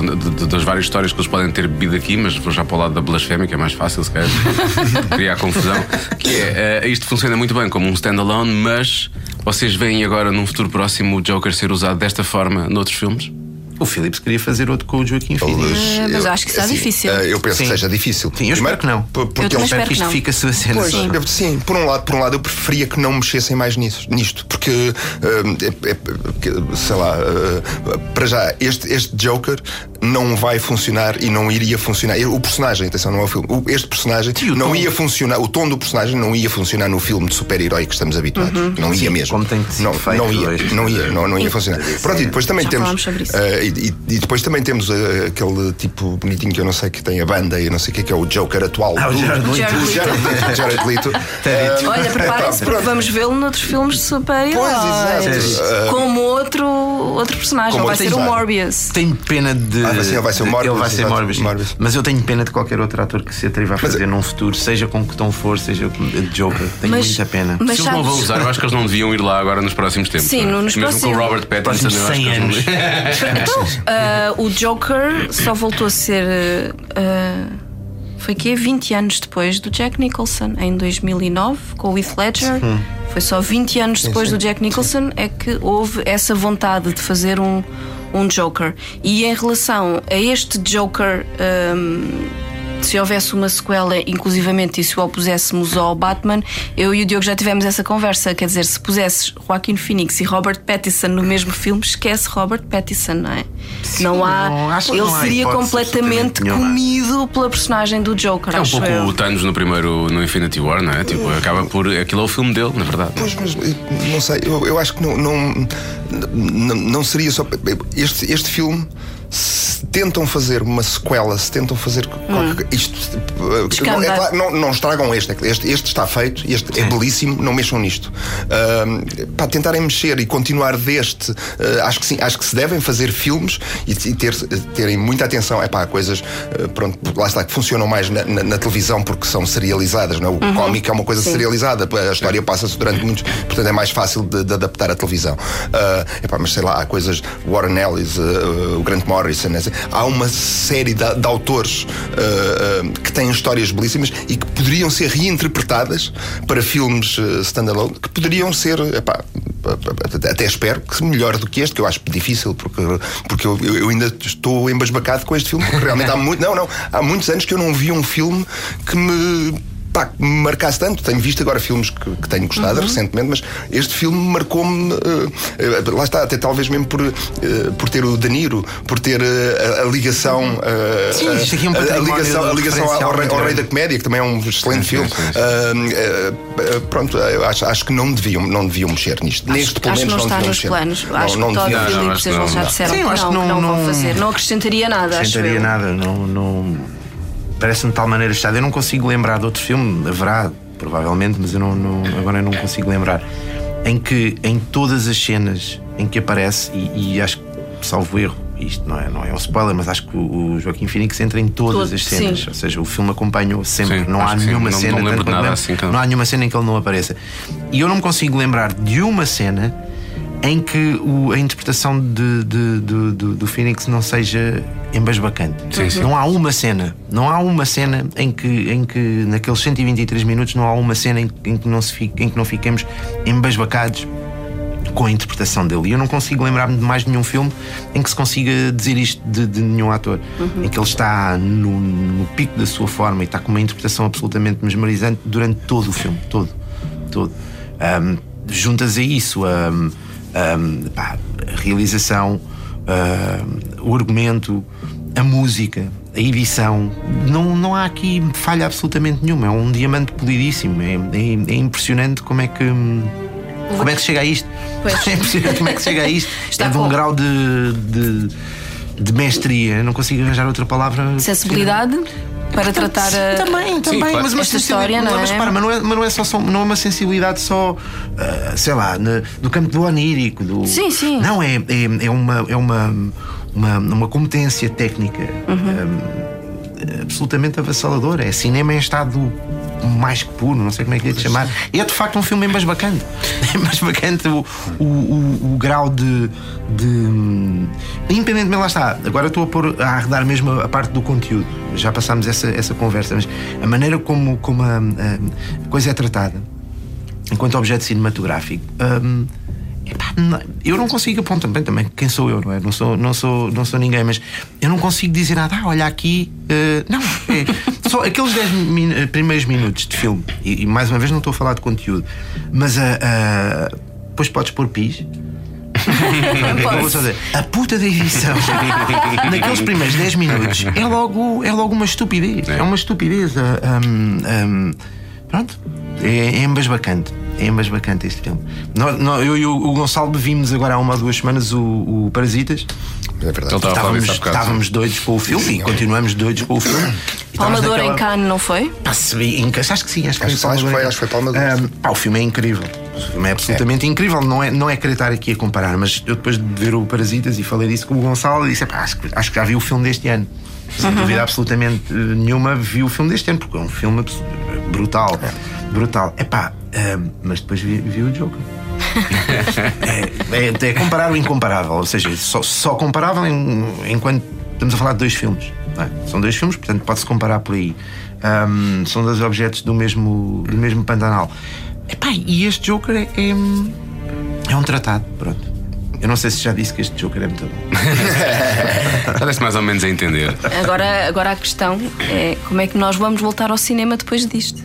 das várias histórias que eles podem ter bebido aqui, mas vou já para o lado da blasfémia, que é mais fácil, se calhar, <laughs> criar confusão. Que é, eh, isto funciona muito bem como um standalone, mas vocês veem agora num futuro próximo o Joker ser usado desta forma noutros filmes? O Phillips queria fazer outro com o Joaquim Phoenix. É, mas eu acho que está difícil. eh, Eu penso Sim. que seja difícil. Sim, eu espero que não. por- Porque Eu Espero que isto que não. fique a sua cena. Pois, eu- sim, por um lado, por um lado eu preferia que não mexessem mais nisso, nisto, porque hum, é- é- que, sei lá, uh, para já este, este Joker não vai funcionar e não iria funcionar. O personagem, atenção, não é o filme. O- Este personagem Sim, o não tom. ia funcionar, o tom do personagem não ia funcionar no filme de super-herói que estamos habituados. Não ia Sim, mesmo. como tem sido não, feito não ia, não ia, não, não ia funcionar. Pronto, e depois também Já temos. Uh, e, e- depois também temos uh, aquele tipo bonitinho que eu não sei que tem a banda e eu não sei o que é, que é o Joker atual. Ah, o Jared Leto. Jared o Jared Leto. <laughs> Jared Leto. Uh, Olha, preparem-se porque vamos vê-lo noutros filmes de super-heróis. Pois, exato. Como outro, outro personagem. Como vai ser o. Morbius. Tenho pena de. Ah, vai ser- vai ser o Morbius, Ele vai ser Morbius. Morbius. Mas eu tenho pena de qualquer outro ator que se atreva a Mas- fazer num futuro, seja com que tom for, seja Joker. Tenho Mas- muita pena. mas Se eles não vão sabes- usar, eu acho que eles não deviam ir lá agora nos próximos tempos. Sim, não é? nos Mesmo com o próximos- Robert Pattinson, próximos eu acho que 100 eles não- <laughs> anos. Ah, o Joker só voltou a ser. ah, foi que 20 anos depois do Jack Nicholson, em 2009, com o Heath Ledger. Foi só 20 anos depois do Jack Nicholson é que houve essa vontade de fazer um, um Joker. E em relação a este Joker. ahm, se houvesse uma sequela, inclusivamente, e se o opuséssemos ao Batman, eu e o Diogo já tivemos essa conversa. Quer dizer, se pusesses Joaquin Phoenix e Robert Pattinson no mesmo filme, esquece Robert Pattinson, não é? não há. não, acho que ele não há seria completamente comido pela personagem do Joker, É um acho pouco eu. o Thanos no primeiro, no Infinity War, não é? Tipo, acaba por. Aquilo é o filme dele, na verdade. Pois, mas não sei, eu, eu acho que não, não, não, não seria só. Este, este filme. Se tentam fazer uma sequela, se tentam fazer qualquer, isto eh, é claro, não, não estragam este, é este, este está feito, este é belíssimo, não mexam nisto. Ahm, para tentarem mexer e continuar deste, eh, acho que sim, acho que se devem fazer filmes e, e ter, terem muita atenção. É pá, há coisas, eh, pronto, lá está, que funcionam mais na, na- na televisão porque são serializadas, não é? O cómic é uma coisa serializada, a história passa-se durante muitos, portanto é mais fácil de, de adaptar à televisão. Ah, epá, mas sei lá, há coisas, Warren Ellis, o Grant Morrison, né? há uma série de, de autores ah, ah, que têm histórias belíssimas e que poderiam ser reinterpretadas para filmes ah, standalone, que poderiam ser, epá, até espero que melhor do que este, que eu acho difícil, porque, porque eu, eu ainda estou embasbacado com este filme, porque realmente há <laughs> muito, não, não, há muitos anos que eu não vi um filme que me pá, que me marcasse tanto. Tenho visto agora filmes que, que tenho gostado recentemente, mas este filme marcou-me. eh, lá está, até talvez mesmo por, eh, por ter o De Niro, por ter a, a ligação. Sim, a- isto aqui é um a, a ligação, a ligação ao, rei, ao Rei da Comédia, que também é um excelente sim, filme. sim, sim. Eh, eh, pronto, eu acho, acho que não deviam, não deviam mexer nisto. Neste, pelo Acho que menos, não está deviam nos mexer. planos. Não, acho não que Todd. Não, não, acho eles não. já disseram Sim, que, acho não, não- não vão não- fazer. Não acrescentaria nada, acho acrescentaria nada, não, não parece-me de tal maneira estado. Eu não consigo lembrar de outro filme, haverá, provavelmente, mas eu não, não- agora eu não consigo lembrar, em que em todas as cenas em que aparece, e, e acho que salvo erro, isto não é, não é um spoiler, mas acho que o, Joaquim Phoenix entra em todas Todo, as cenas. sim. Ou seja, o filme acompanha-o sempre. Sim, não há sim. nenhuma Não- cena. não lembro tanto de nada quanto assim que- Não há nenhuma cena em que ele não apareça. E eu não me consigo lembrar de uma cena em que o- a interpretação de, de- de- do- do Phoenix não seja embasbacante. Sim, sim. Não há uma cena, não há uma cena em que, em que naqueles 123 minutos não há uma cena em, em que, não se fique- em que não fiquemos embasbacados com a interpretação dele. E eu não consigo lembrar-me de mais nenhum filme em que se consiga dizer isto de, de nenhum ator. Em que ele está no, no pico da sua forma e está com uma interpretação absolutamente mesmerizante durante todo o filme. Todo. Todo. Ahm, juntas a isso ahm, pá, a realização, o argumento, a música, a edição. Não, não há aqui falha absolutamente nenhuma. É um diamante polidíssimo. É, é- é impressionante como é que. Como é que se chega a isto? Pois. <laughs> É impressionante como é que se chega a isto. <laughs> Está é de um grau de, de, de mestria. Não consigo arranjar outra palavra. Sensibilidade para tratar a. Também, também, claro. mas uma história, não mas, é? repara, mas não é, mas não é só, só- não é uma sensibilidade só, ah, sei lá, na- do campo do onírico. Do, Sim, sim. Não, é, é, é uma, é uma, uma, uma competência técnica Uhum. ah, absolutamente avassaladora. É cinema em estado mais que puro, não sei como é que é de chamar. E é de facto um filme embasbacante. <laughs> Embasbacante o, o, o, o grau de, de. Independentemente, lá está. Agora estou a, pôr, a arredar mesmo a, a parte do conteúdo. Já passámos essa, essa conversa, mas a maneira como, como a, a coisa é tratada enquanto objeto cinematográfico. hum, epá, não- eu não consigo apontar também, também quem sou eu, não é? Não sou, não sou, não sou ninguém, mas eu não consigo dizer nada. Ah, olha aqui, eh, não, é, <laughs> só aqueles 10 min- eh, primeiros minutos de filme, e, e mais uma vez não estou a falar de conteúdo, mas a. a depois podes pôr pis. <laughs> A puta da edição <laughs> naqueles primeiros 10 minutos é logo, é logo uma estupidez. É, uma estupidez. hum, hum, pronto, é, é embasbacante. É embasbacante este filme. Nós- nós- eu e o, o Gonçalo vimos agora há uma ou duas semanas o, o Parasitas. É verdade. Estávamos, estávamos doidos com o filme e continuamos doidos com o filme. <coughs> Palmador em naquela- Cannes, não foi? Em acho que sim, acho que Acho- foi acho que foi- acho que foi Palma de Ah, pá, o filme é incrível. O filme é absolutamente incrível. Não é, não é querer estar aqui a comparar, mas eu depois de ver o Parasitas e falei disso com o Gonçalo, disse: pá, acho, que- acho que já vi o filme deste ano. Sem dúvida absolutamente eh, nenhuma, vi o filme deste ano, porque é um filme brutal. Brutal. É pá, mas depois vi, vi o Joker. <laughs> é, é, é comparar o incomparável, ou seja, só, só comparável em- enquanto estamos a falar de dois filmes. é? São dois filmes, portanto pode-se comparar por aí. Ahm, são dois objetos do mesmo, do mesmo Pantanal. Epá, e este Joker é, é, é um tratado, pronto. Eu não sei se já disse que este Joker é muito bom. <laughs> Já deste mais ou menos a entender. Agora, agora a questão é como é que nós vamos voltar ao cinema depois disto?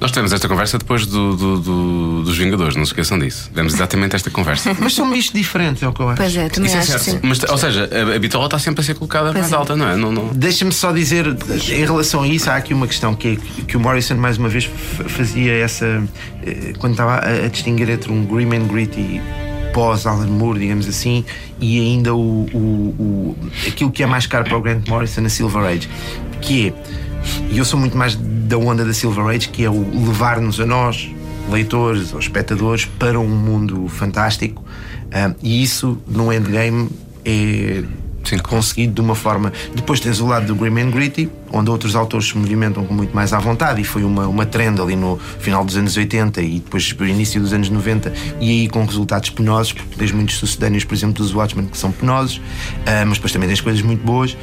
Nós tivemos esta conversa depois do, do- do- dos Vingadores, não se esqueçam disso. Tivemos exatamente esta conversa. Mas são bichos diferentes, é o que eu acho. Pois é, também Isso é acho certo. sim. Mas, ou seja, a, a bitola está sempre a ser colocada Pois mais é. alta, não é? Não, não... Deixa-me só dizer, em relação a isso, há aqui uma questão que é que o Morrison, mais uma vez, fazia essa. eh, Quando estava a, a distinguir entre um grim and gritty pós-Alan Moore, digamos assim, e ainda o, o, o- aquilo que é mais caro para o Grant Morrison na Silver Age, que é. E eu sou muito mais da onda da Silver Age, que é o levar-nos a nós, leitores ou espectadores, para um mundo fantástico. Ah, e isso no Endgame é Sim. conseguido de uma forma. Depois tens o lado do Grim and Gritty, onde outros autores se movimentam com muito mais à vontade, e foi uma, uma trend ali no final dos anos 80 e depois início dos anos 90, e aí com resultados penosos, porque tens muitos sucedâneos, por exemplo, dos Watchmen, que são penosos, ah, mas depois também tens coisas muito boas,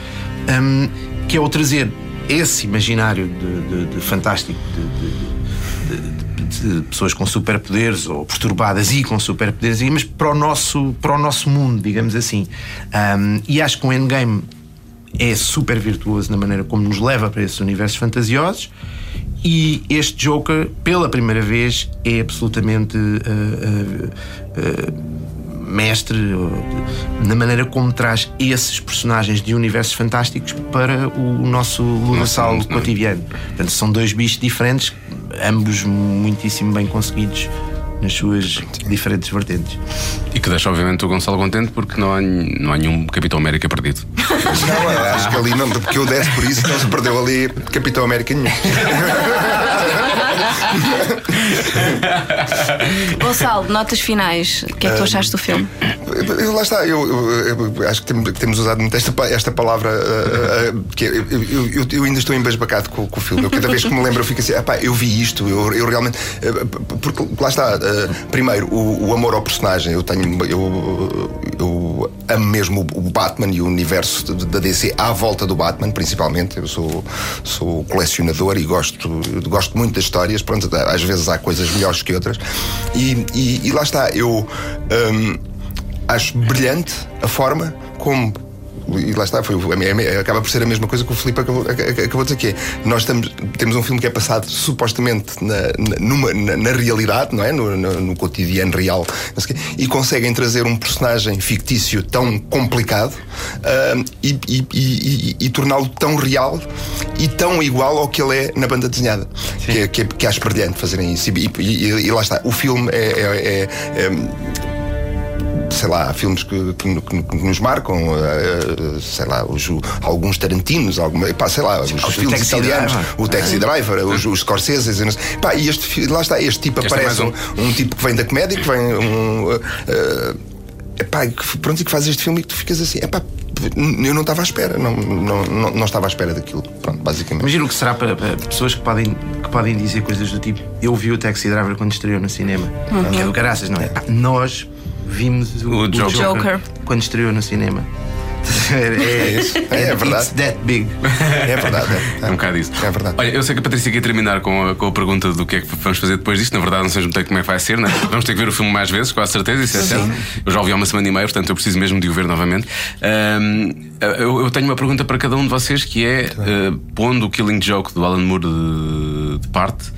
ahm, que é o trazer esse imaginário de, de- de fantástico, de- de- de- pessoas com superpoderes ou perturbadas e com superpoderes, mas para o nosso, para o nosso mundo, digamos assim. Um, e acho que o Endgame é super virtuoso na maneira como nos leva para esses universos fantasiosos. E este Joker, pela primeira vez, é absolutamente uh, uh, uh, mestre na maneira como traz esses personagens de universos fantásticos para o nosso é? cotidiano. Portanto, são dois bichos diferentes, ambos muitíssimo bem conseguidos nas suas diferentes vertentes. E que deixa, obviamente, o Gonçalo contente porque não há, não há nenhum Capitão América perdido. <laughs> Não, acho que ali não, porque eu desse por isso não se perdeu ali Capitão América nenhum. <laughs> <laughs> Gonçalo, notas finais. O que é que tu achaste do filme? Lá está, eu, eu- eu acho que temos, temos usado muito esta, esta palavra uh, uh, que eu, eu- ainda estou embasbacado com, com o filme. Eu, cada vez que me lembro, eu fico assim, "Epá, eu vi isto, eu, realmente. uh, porque lá está, primeiro, o, o amor ao personagem. Eu tenho. Eu, amo mesmo o, Batman e o universo da DC à volta do Batman, principalmente. Eu sou, sou colecionador e gosto, gosto muito das histórias. Pronto, às vezes há coisas melhores que outras. E, e- e lá está, eu. um, acho brilhante a forma como. E lá está, foi, é- é- acaba por ser a mesma coisa que o Filipe acabou, ac- ac- acabou de dizer que é. Nós estamos, temos um filme que é passado supostamente na, numa- na- na realidade, não é? No, no- no cotidiano real, e conseguem trazer um personagem fictício tão complicado ah, e, e- e- e- torná-lo tão real e tão igual ao que ele é na banda desenhada. Que, é- que, é- que acho brilhante fazerem isso. E lá está, o filme é- é- é- é sei lá, há filmes que, que- que- que nos marcam, eh, sei lá, os, alguns Tarantinos, alguma, pá, sei lá, os, filmes Taxi italianos, Driver. o Taxi Driver, os, os Scorseses, e, não sei- pá, e este, lá está, este tipo Este é aparece mais um, um tipo que vem da comédia, que vem um. eh, epá, que, pronto, e que faz este filme e que tu ficas assim, epá, eu não estava à espera, não, não, não, não estava à espera daquilo, pronto, basicamente. Imagina o que será para, para pessoas que podem, que podem dizer coisas do tipo: Eu vi o Taxi Driver quando estreou no cinema. Que é do caraças, não é? Pá, Nós vimos o, O Joker. Joker. quando estreou no cinema. <laughs> É, isso. É, é verdade. It's that big. É verdade, é, <laughs> É um bocado isso. É verdade. Olha, eu sei que a Patrícia quer terminar com a, com a pergunta do que é que vamos fazer depois disto. Na verdade, não sei muito bem como é que vai ser, né? Vamos ter que ver o filme mais vezes, com a certeza, isso é certo. Eu já o vi há uma semana e meia, portanto eu preciso mesmo de o ver novamente. Ahm, eu, eu tenho uma pergunta para cada um de vocês que é: eh, pondo o Killing Joke do Alan Moore de, de parte,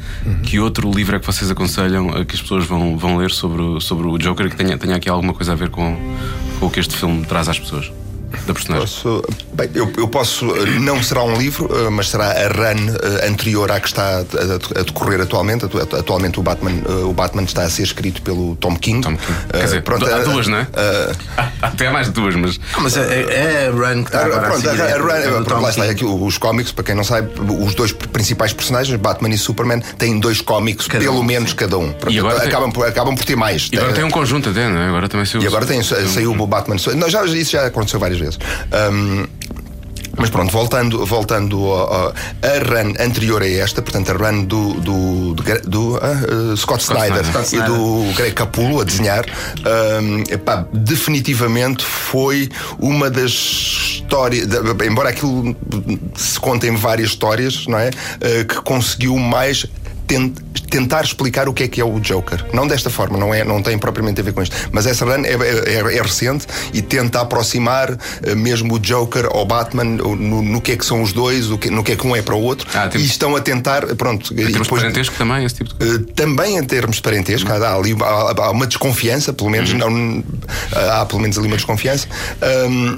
que outro livro é que vocês aconselham a que as pessoas vão, vão ler sobre, sobre o Joker que tenha, tenha aqui alguma coisa a ver com, com o que este filme traz às pessoas? Da personagem. Posso, bem, eu, eu posso, eh, não será um livro, eh, mas será a run eh, anterior à que está a, decorrer atualmente. Atu- Atualmente o Batman, o Batman está a ser escrito pelo Tom King. Tom King. Eh, Quer dizer, pronto, há duas, não é? eh, <laughs> Até há mais de duas, mas. Ah, mas é, é a run que está agora Pronto, a a, seguir, a é run, do pronto, Tom lá está, aqui, os cómics, para quem não sabe, os dois principais personagens, Batman e Superman, têm dois cómics, Cada pelo um, menos cada um. Pronto, E agora tem- acabam, por, acabam por ter mais. E agora tem um conjunto até, não é? Agora também saiu. E agora tem, saiu o Batman. Não, já, isso já aconteceu várias vezes. Ahm, mas pronto, voltando, voltando ao- a run anterior a esta, portanto, a run do, do, do, do, ah, uh, Scott, Snyder, Snyder. e do Greg Capullo a desenhar, ahm, epá, definitivamente foi uma das histórias, embora aquilo se contem várias histórias, não é? Ah, que conseguiu mais tentar explicar o que é que é o Joker. Não desta forma, não, é, não tem propriamente a ver com isto. Mas essa run é, é- é recente e tenta aproximar eh, mesmo o Joker ao Batman no, no que é que são os dois, o que- no que é que um é para o outro. Ah, temos- E estão a tentar, pronto. Em termos depois- parentesco também, esse tipo de coisa. Uh, também em termos de parentesco, há, ali, há, há uma desconfiança, pelo menos, não, há pelo menos ali uma desconfiança. Um,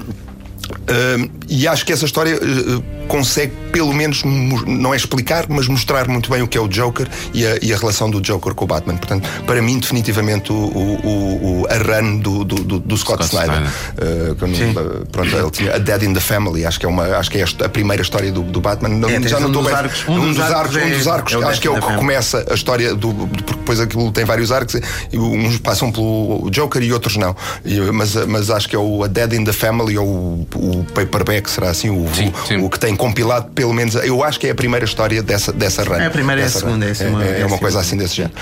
um, e acho que essa história uh, consegue, pelo menos, não é explicar, mas mostrar muito bem o que é o Joker e a, e a relação do Joker com o Batman. Portanto, para mim, definitivamente, o, o- o- a run do, do, do- Scott, Scott Snyder. Uh, não- uh, pronto, ele tinha A Dead in the Family, acho que é, uma, acho que é a primeira história do, do Batman. Não- É, já não um estou dos bem- arcos- um dos arcos, um dos é- arcos, é acho que é o que the começa a história do, do- porque depois aquilo tem vários arcos e uns passam pelo Joker e outros não E, mas, mas acho que é o A Dead in the Family ou o, o paperback será assim o, Sim, o- sim. o que tem compilado pelo menos eu acho que é a primeira história dessa dessa run É a primeira e a segunda, é a segunda, é, é é uma coisa assim desse género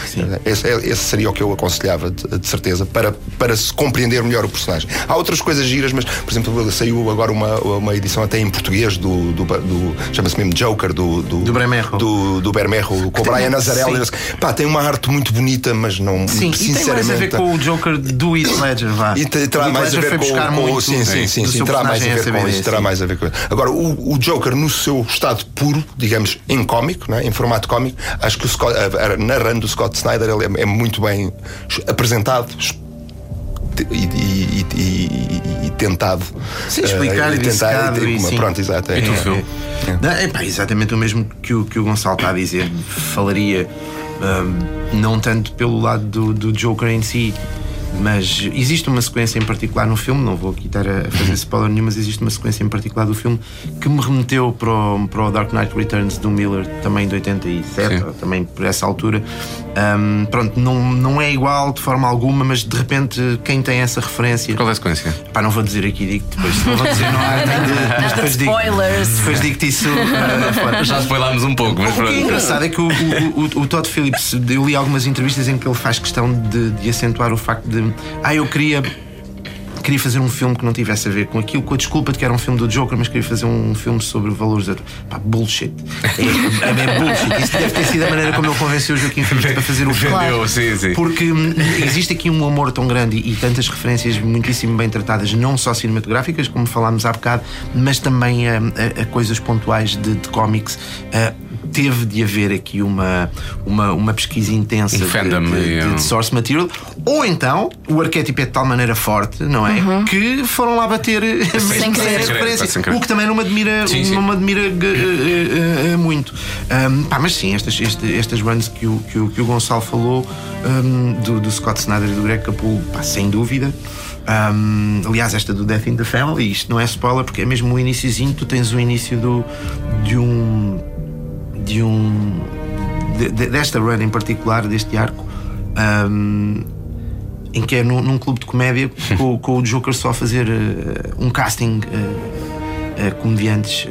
esse, é- esse seria o que eu aconselhava de, de certeza para para se compreender melhor o personagem há outras coisas giras mas por exemplo saiu agora uma, uma edição até em português do, do, do- chama-se mesmo Joker do do, Do Bermejo. do, do Bermejo com o Brian Nazarel Sim. Pá, tem uma arte muito bonita mas não Sim, e tem mais a sinceramente ver com o Joker do Heath Ledger, vá. e te- terá mais a ver com, com muito sim, sim, sim, sim, seu terá mais a ver com isso, terá mais a ver com isso. Agora, o, o Joker no seu estado puro, digamos, em cómico, não é? em formato cómico, acho que o Scott, a- a- na run do Scott Snyder ele é, é muito bem apresentado es- e, e- e- e- e tentado. Sim, explicado eh, e tentar- e sim. Pronto, exato. é. E tu, É. Phil? É pá, exatamente o mesmo que o, que o Gonçalo está a dizer. Falaria hum, não tanto pelo lado do, do Joker em si, mas existe uma sequência em particular no filme, não vou aqui estar a fazer spoiler nenhum, mas existe uma sequência em particular do filme que me remeteu para o, para o Dark Knight Returns do Miller, também de 87, Sim. ou também por essa altura. Hum, pronto, não, não é igual de forma alguma, mas de repente quem tem essa referência. Qual é a sequência? Pá, não vou dizer aqui, digo depois. Não vou dizer, não há. <laughs> mas depois digo, spoilers. depois digo-te isso. uh. <laughs> Já spoilámos um pouco, mas O que é pronto. engraçado é que o, o, o, o Todd Phillips, eu li algumas entrevistas em que ele faz questão de, de acentuar o facto de. Ah, eu queria. Queria fazer um filme que não tivesse a ver com aquilo, com a desculpa de que era um filme do Joker, mas queria fazer um filme sobre valores. Pá, bullshit. É, é, bullshit. Isso deve ter sido a maneira como ele convenceu o Joaquim Phoenix para fazer o filme. Vendeu, sim, sim. Porque hum, existe aqui um amor tão grande e, e tantas referências muitíssimo bem tratadas, não só cinematográficas, como falámos há bocado, mas também a, a- a coisas pontuais de, de cómics. Teve de haver aqui uma, uma, uma pesquisa intensa Um de, de- de- um- de source material, ou então o arquétipo é de tal maneira forte, não é? Que foram lá bater mesmo sem querer. referência. O que também não me admira, Sim, sim. não me admira eh, eh, eh, muito. Ahm, pá, mas sim, estas, este- estas runs que o, que o, que o Gonçalo falou, ahm, do, do Scott Snyder e do Greg Capullo, pá, sem dúvida. Ahm, aliás, esta do Death in the Family, isto não é spoiler, porque é mesmo o iníciozinho, tu tens o início do, de um. De um. de- de- desta run em particular, deste arco. ahm, em que é num, num clube de comédia <laughs> com, com o Joker só a fazer eh, um casting eh, a comediantes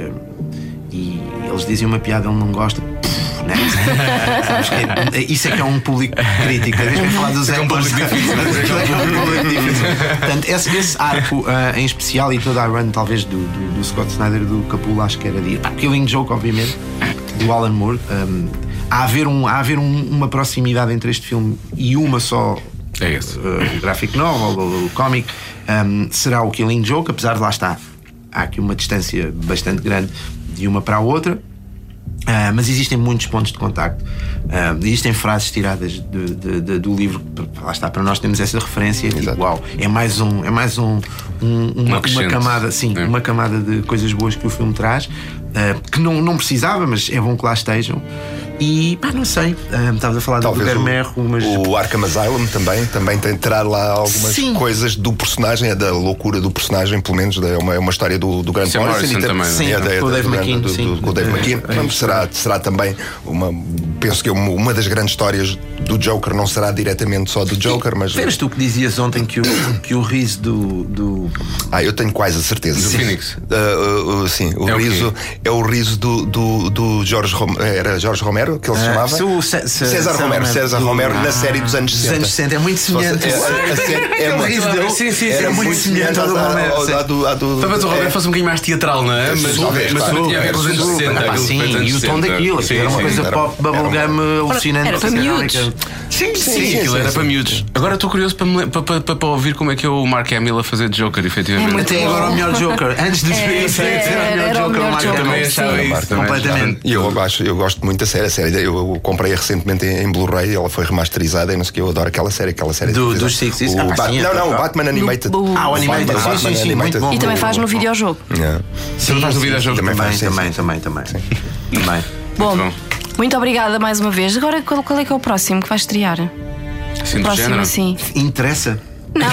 e eles dizem uma piada, ele não gosta. Pff, né? <laughs> É- isso é que é um público crítico. Deixa-me falar dos É é um público difícil. Um. Portanto, esse, esse arco em especial e toda a run, talvez, do, do, do Scott Snyder do Capullo, acho que era de. Killing Joke, obviamente, do Alan Moore. Um, há haver, um, há a haver um- uma proximidade entre este filme e uma só É esse. uh, graphic novel, o, comic, um, será o Killing Joke, apesar de lá estar. Há aqui uma distância bastante grande de uma para a outra. Ah, mas existem muitos pontos de contacto. Ah, existem frases tiradas de- de- de- do livro. Lá está, para nós temos essa referência. Exato. uau, é mais um, é mais um, um- uma, uma camada, sim, É. uma camada de coisas boas que o filme traz, ah, que não, não precisava, mas é bom que lá estejam. E pá, não sei. Estavas a falar do Talvez Bermejo, mas o, Arkham Asylum também, também tem, terá lá algumas Sim. coisas do personagem, é da loucura do personagem, pelo menos é uma, é uma história do, do Grant Sam Morrison. Morrison e tem- também, Sim, é da- é com o da- Dave do- McKean, do- do- com o Dave É, McKean. é será, será também uma. Penso que é uma, uma das grandes histórias do Joker, não será diretamente só do Joker, mas. Eras tu que dizias ontem que o, que o riso do, do. Ah, eu tenho quase a certeza. Do Sim. Phoenix? Ah, ah, ah, sim, o É o riso é o riso do, do, do Jorge Romero. Era Jorge Romero que ele se Ah, chamava? o César Romero. Romero. César Romero na Ah, série dos anos dos 60. anos 60, é muito semelhante. <laughs> É, a série é dele. Sim, sim, Era sim. muito semelhante ao, Romero, do- do- Talvez o Roberto é. fosse um bocadinho mais teatral, não é? Mas, tinha a ver com os anos Super. 60. Ah, pá, aquilo sim, e o tom 60. daquilo, era uma coisa pop, game alucinante. Era para miúdos. Sim, sim, aquilo era para miúdos. Agora estou curioso para, ouvir como é que é o Mark Hamill a fazer Joker, efetivamente. muito Até agora o melhor Joker. Antes de É, ver isso, é, era, era o o melhor Joker. melhor Mark Joker, Hamill. também achava isso. Completamente. E eu gosto muito da série. Série eu, eu comprei recentemente em, em Blu-ray, ela foi remasterizada e não sei o que. Eu adoro aquela série. Aquela série Do- dos Sixties? O Ah, pá, sim, é não, não, o. Batman Animated. o- Ah, o Animated. Batman- Sim, sim, Batman sim, muito Animated. bom. E também faz no videojogo. Yeah. Não faz no videojogo também Também, faz, sim, também, sim. também, também. Também. Bom, bom. muito obrigada mais uma vez. Agora, qual, qual é que é o próximo que vai estrear? Assim do próximo, assim. Interessa? Não, <laughs>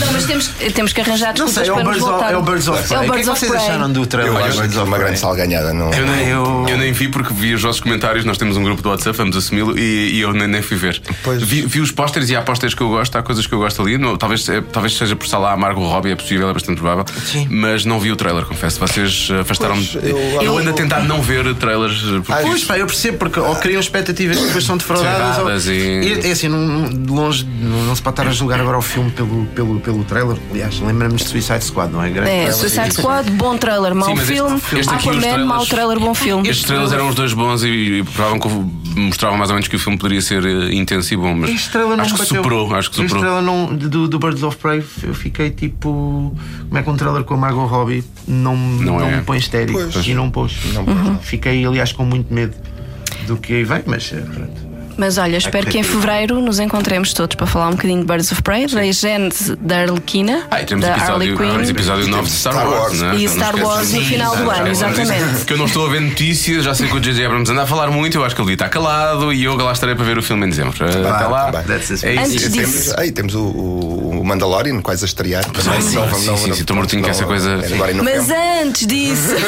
Não, mas temos, temos que arranjar Não desculpas sei, é o para nos Birds of, voltar. é o Birds of É Prey. o O que é que vocês Prey. acharam do trailer? Eu acho Birds que é uma grande salganhada. Não... Eu nem, Eu- eu nem vi porque vi os vossos comentários. Nós temos um grupo do WhatsApp, vamos assumi-lo e, e eu nem, nem fui ver. Pois. Vi, vi os pósteres e há pósteres que eu gosto, há coisas que eu gosto ali. Não, talvez, eh, talvez seja por estar lá a Margot Robbie, é possível, é bastante provável. Sim. Mas não vi o trailer, confesso. Vocês afastaram-me. Eu, eu- ando a tentar não ver trailers. eh, porque- Ah, Pois, pá, eu percebo, porque ou criam expectativas que depois são defraudadas. ou... E- É assim, não, não- longe, não, não se pode estar a julgar agora o filme pelo, pelo, pelo trailer. Aliás, lembramos de Suicide Squad, não é? Grande É, trailer. Suicide Squad, bom trailer, mau Sim, este- filme. este aqui, os Aquaman, trailers- mau trailer, bom filme. Estes trailers eram os dois bons e, e provavam que mostravam mais ou menos que o filme poderia ser eh, intenso e bom, mas Este trailer não acho que bateu. superou, acho que Este superou. trailer não, do, do Birds of Prey, eu fiquei tipo. Como é que um trailer com a Margot Robbie não, não, Não é. me põe estéreo Pois. e não pôs. Não pôs. Fiquei, aliás, com muito medo do que aí vem, mas eh, pronto. Mas olha, espero que em fevereiro nos encontremos todos para falar um bocadinho de Birds of Prey, da gente da Arlequina, Ah, e temos da episódio, Harley temos Quinn. episódio 9 de Star, Wars, né? E Star. Wars no Sim, final do ano, exatamente. <laughs> Que eu não estou a ver notícias, já sei que o J.J. Abrams anda a falar muito, eu acho que ele está calado e eu lá estarei para ver o filme em dezembro. Até lá. tá bem. That's it. É isso. Antes disso- temos, aí temos o, Mandalorian quase a estrear. Também, sim, não, sim, não, sim, estou mortinho com não, essa coisa. é Mas antes disso. <laughs>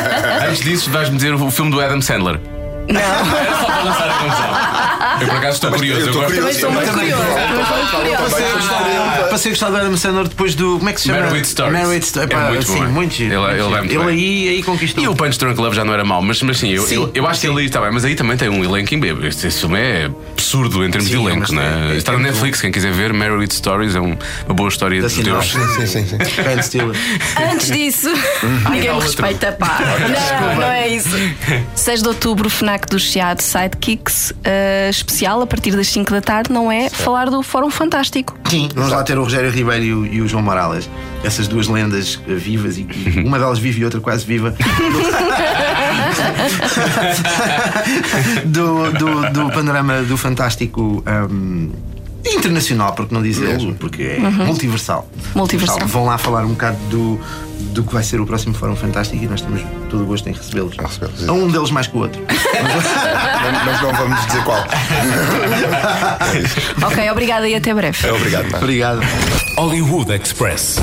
<laughs> Antes disso, vais-me dizer o filme do Adam Sandler. Não. Era só para lançar a. Eu por acaso estou curioso. eu estou gosto- curioso. Também estou muito dele. Passei a gostar do Adam Sandler depois do. Como é que se chama? Married Stories. Married Stories. É Pá, muito sim, bom, é. muito giro. Ele- muito ele giro. vai muito Ele bem. aí, aí conquistou. E o Punch Drunk Love já não era mau, mas, mas sim, eu, Sim, eu, eu acho que ele aí está bem, mas aí também tem um elenco em bebo. Este, este filme é absurdo em termos Sim, de elenco, mas né? é- é- Está no é Netflix, quem quiser ver, Married Stories é um- uma boa história de sinopse. Sim, sim, sim. Antes disso, ninguém me respeita, pá. Não, não é isso. <laughs> 6 de outubro, FNAC do Chiado Sidekicks, eh, especial a partir das 5 da tarde, não é? Falar do Fórum Fantástico. Sim, vamos lá ter o Rogério Ribeiro e o, e o João Morales. Essas duas lendas eh, vivas e que uma delas vive e outra quase viva. <laughs> do, do, do panorama do fantástico ahm, internacional, porque não dizê-lo, porque é multiversal. Multiversal. Vão lá falar um bocado do, do que vai ser o próximo Fórum Fantástico e nós temos todo o gosto em recebê-los. A recebê-los, A um deles mais que o outro. Mas- <laughs> Mas não vamos dizer qual. Ok, obrigada e até breve. É, Obrigado, Marcos. Obrigado. Hollywood Express.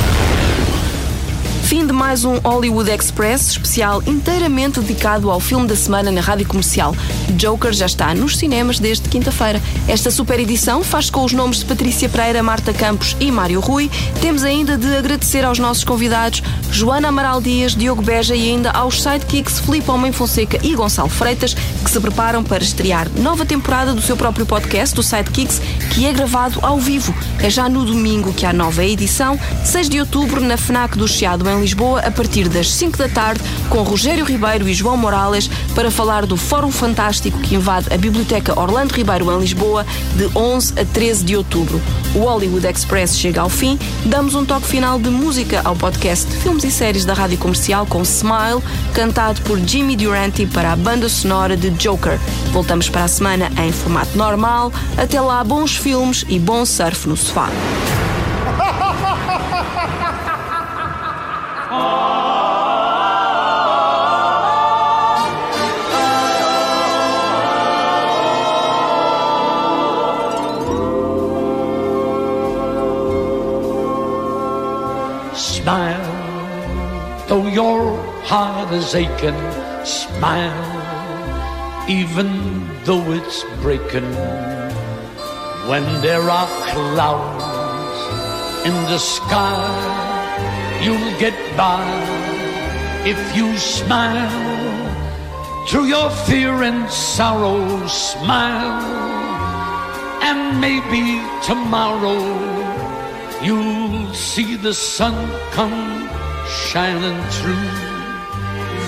Fim de mais um Hollywood Express especial inteiramente dedicado ao filme da semana na rádio comercial. Joker já está nos cinemas desde quinta-feira. Esta super edição faz com os nomes de Patrícia Pereira, Marta Campos e Mário Rui. Temos ainda de agradecer aos nossos convidados Joana Amaral Dias, Diogo Beja e ainda aos sidekicks Filipe Homem Fonseca e Gonçalo Freitas, que se preparam para estrear nova temporada do seu próprio podcast, do Sidekicks, que é gravado ao vivo. É já no domingo que há nova edição, 6 de outubro, na FNAC do Chiado, em Lisboa, a partir das 5 da tarde, com Rogério Ribeiro e João Morales, para falar do Fórum Fantástico que invade a Biblioteca Orlando Ribeiro, em Lisboa, de 11 a 13 de outubro. O Hollywood Express chega ao fim, damos um toque final de música ao podcast de filmes e séries da rádio comercial com Smile, cantado por Jimmy Durante para a banda sonora de Joker. Voltamos para a semana em formato normal. Até lá, bons filmes e bom surf no sofá. Heart is aching. Smile, even though it's breaking. When there are clouds in the sky, you'll get by if you smile. Through your fear and sorrow, smile, and maybe tomorrow you'll see the sun come shining through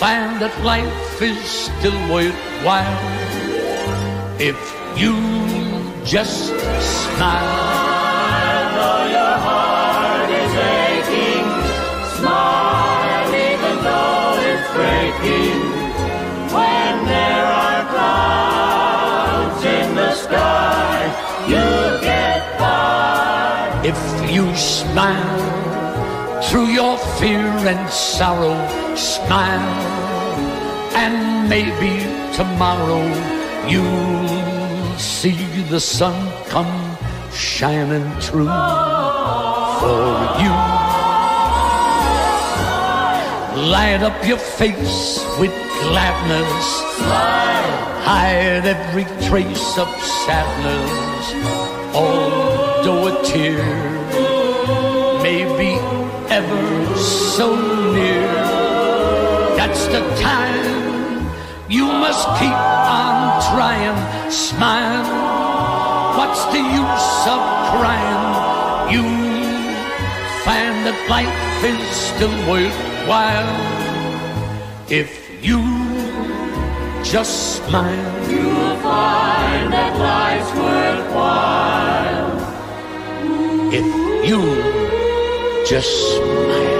find that life is still worthwhile if you just smile. Though your heart is aching, smile even though it's breaking. When there are clouds in the sky, you get by. If you smile through your fear and sorrow, smile, and maybe tomorrow you'll see the sun come shining through for you. Light up your face with gladness. Smile. Hide every trace of sadness. Although a tear must keep on trying. Smile. What's the use of crying? You find that life is still worthwhile if you just smile. You'll find that life's worthwhile. If you just smile.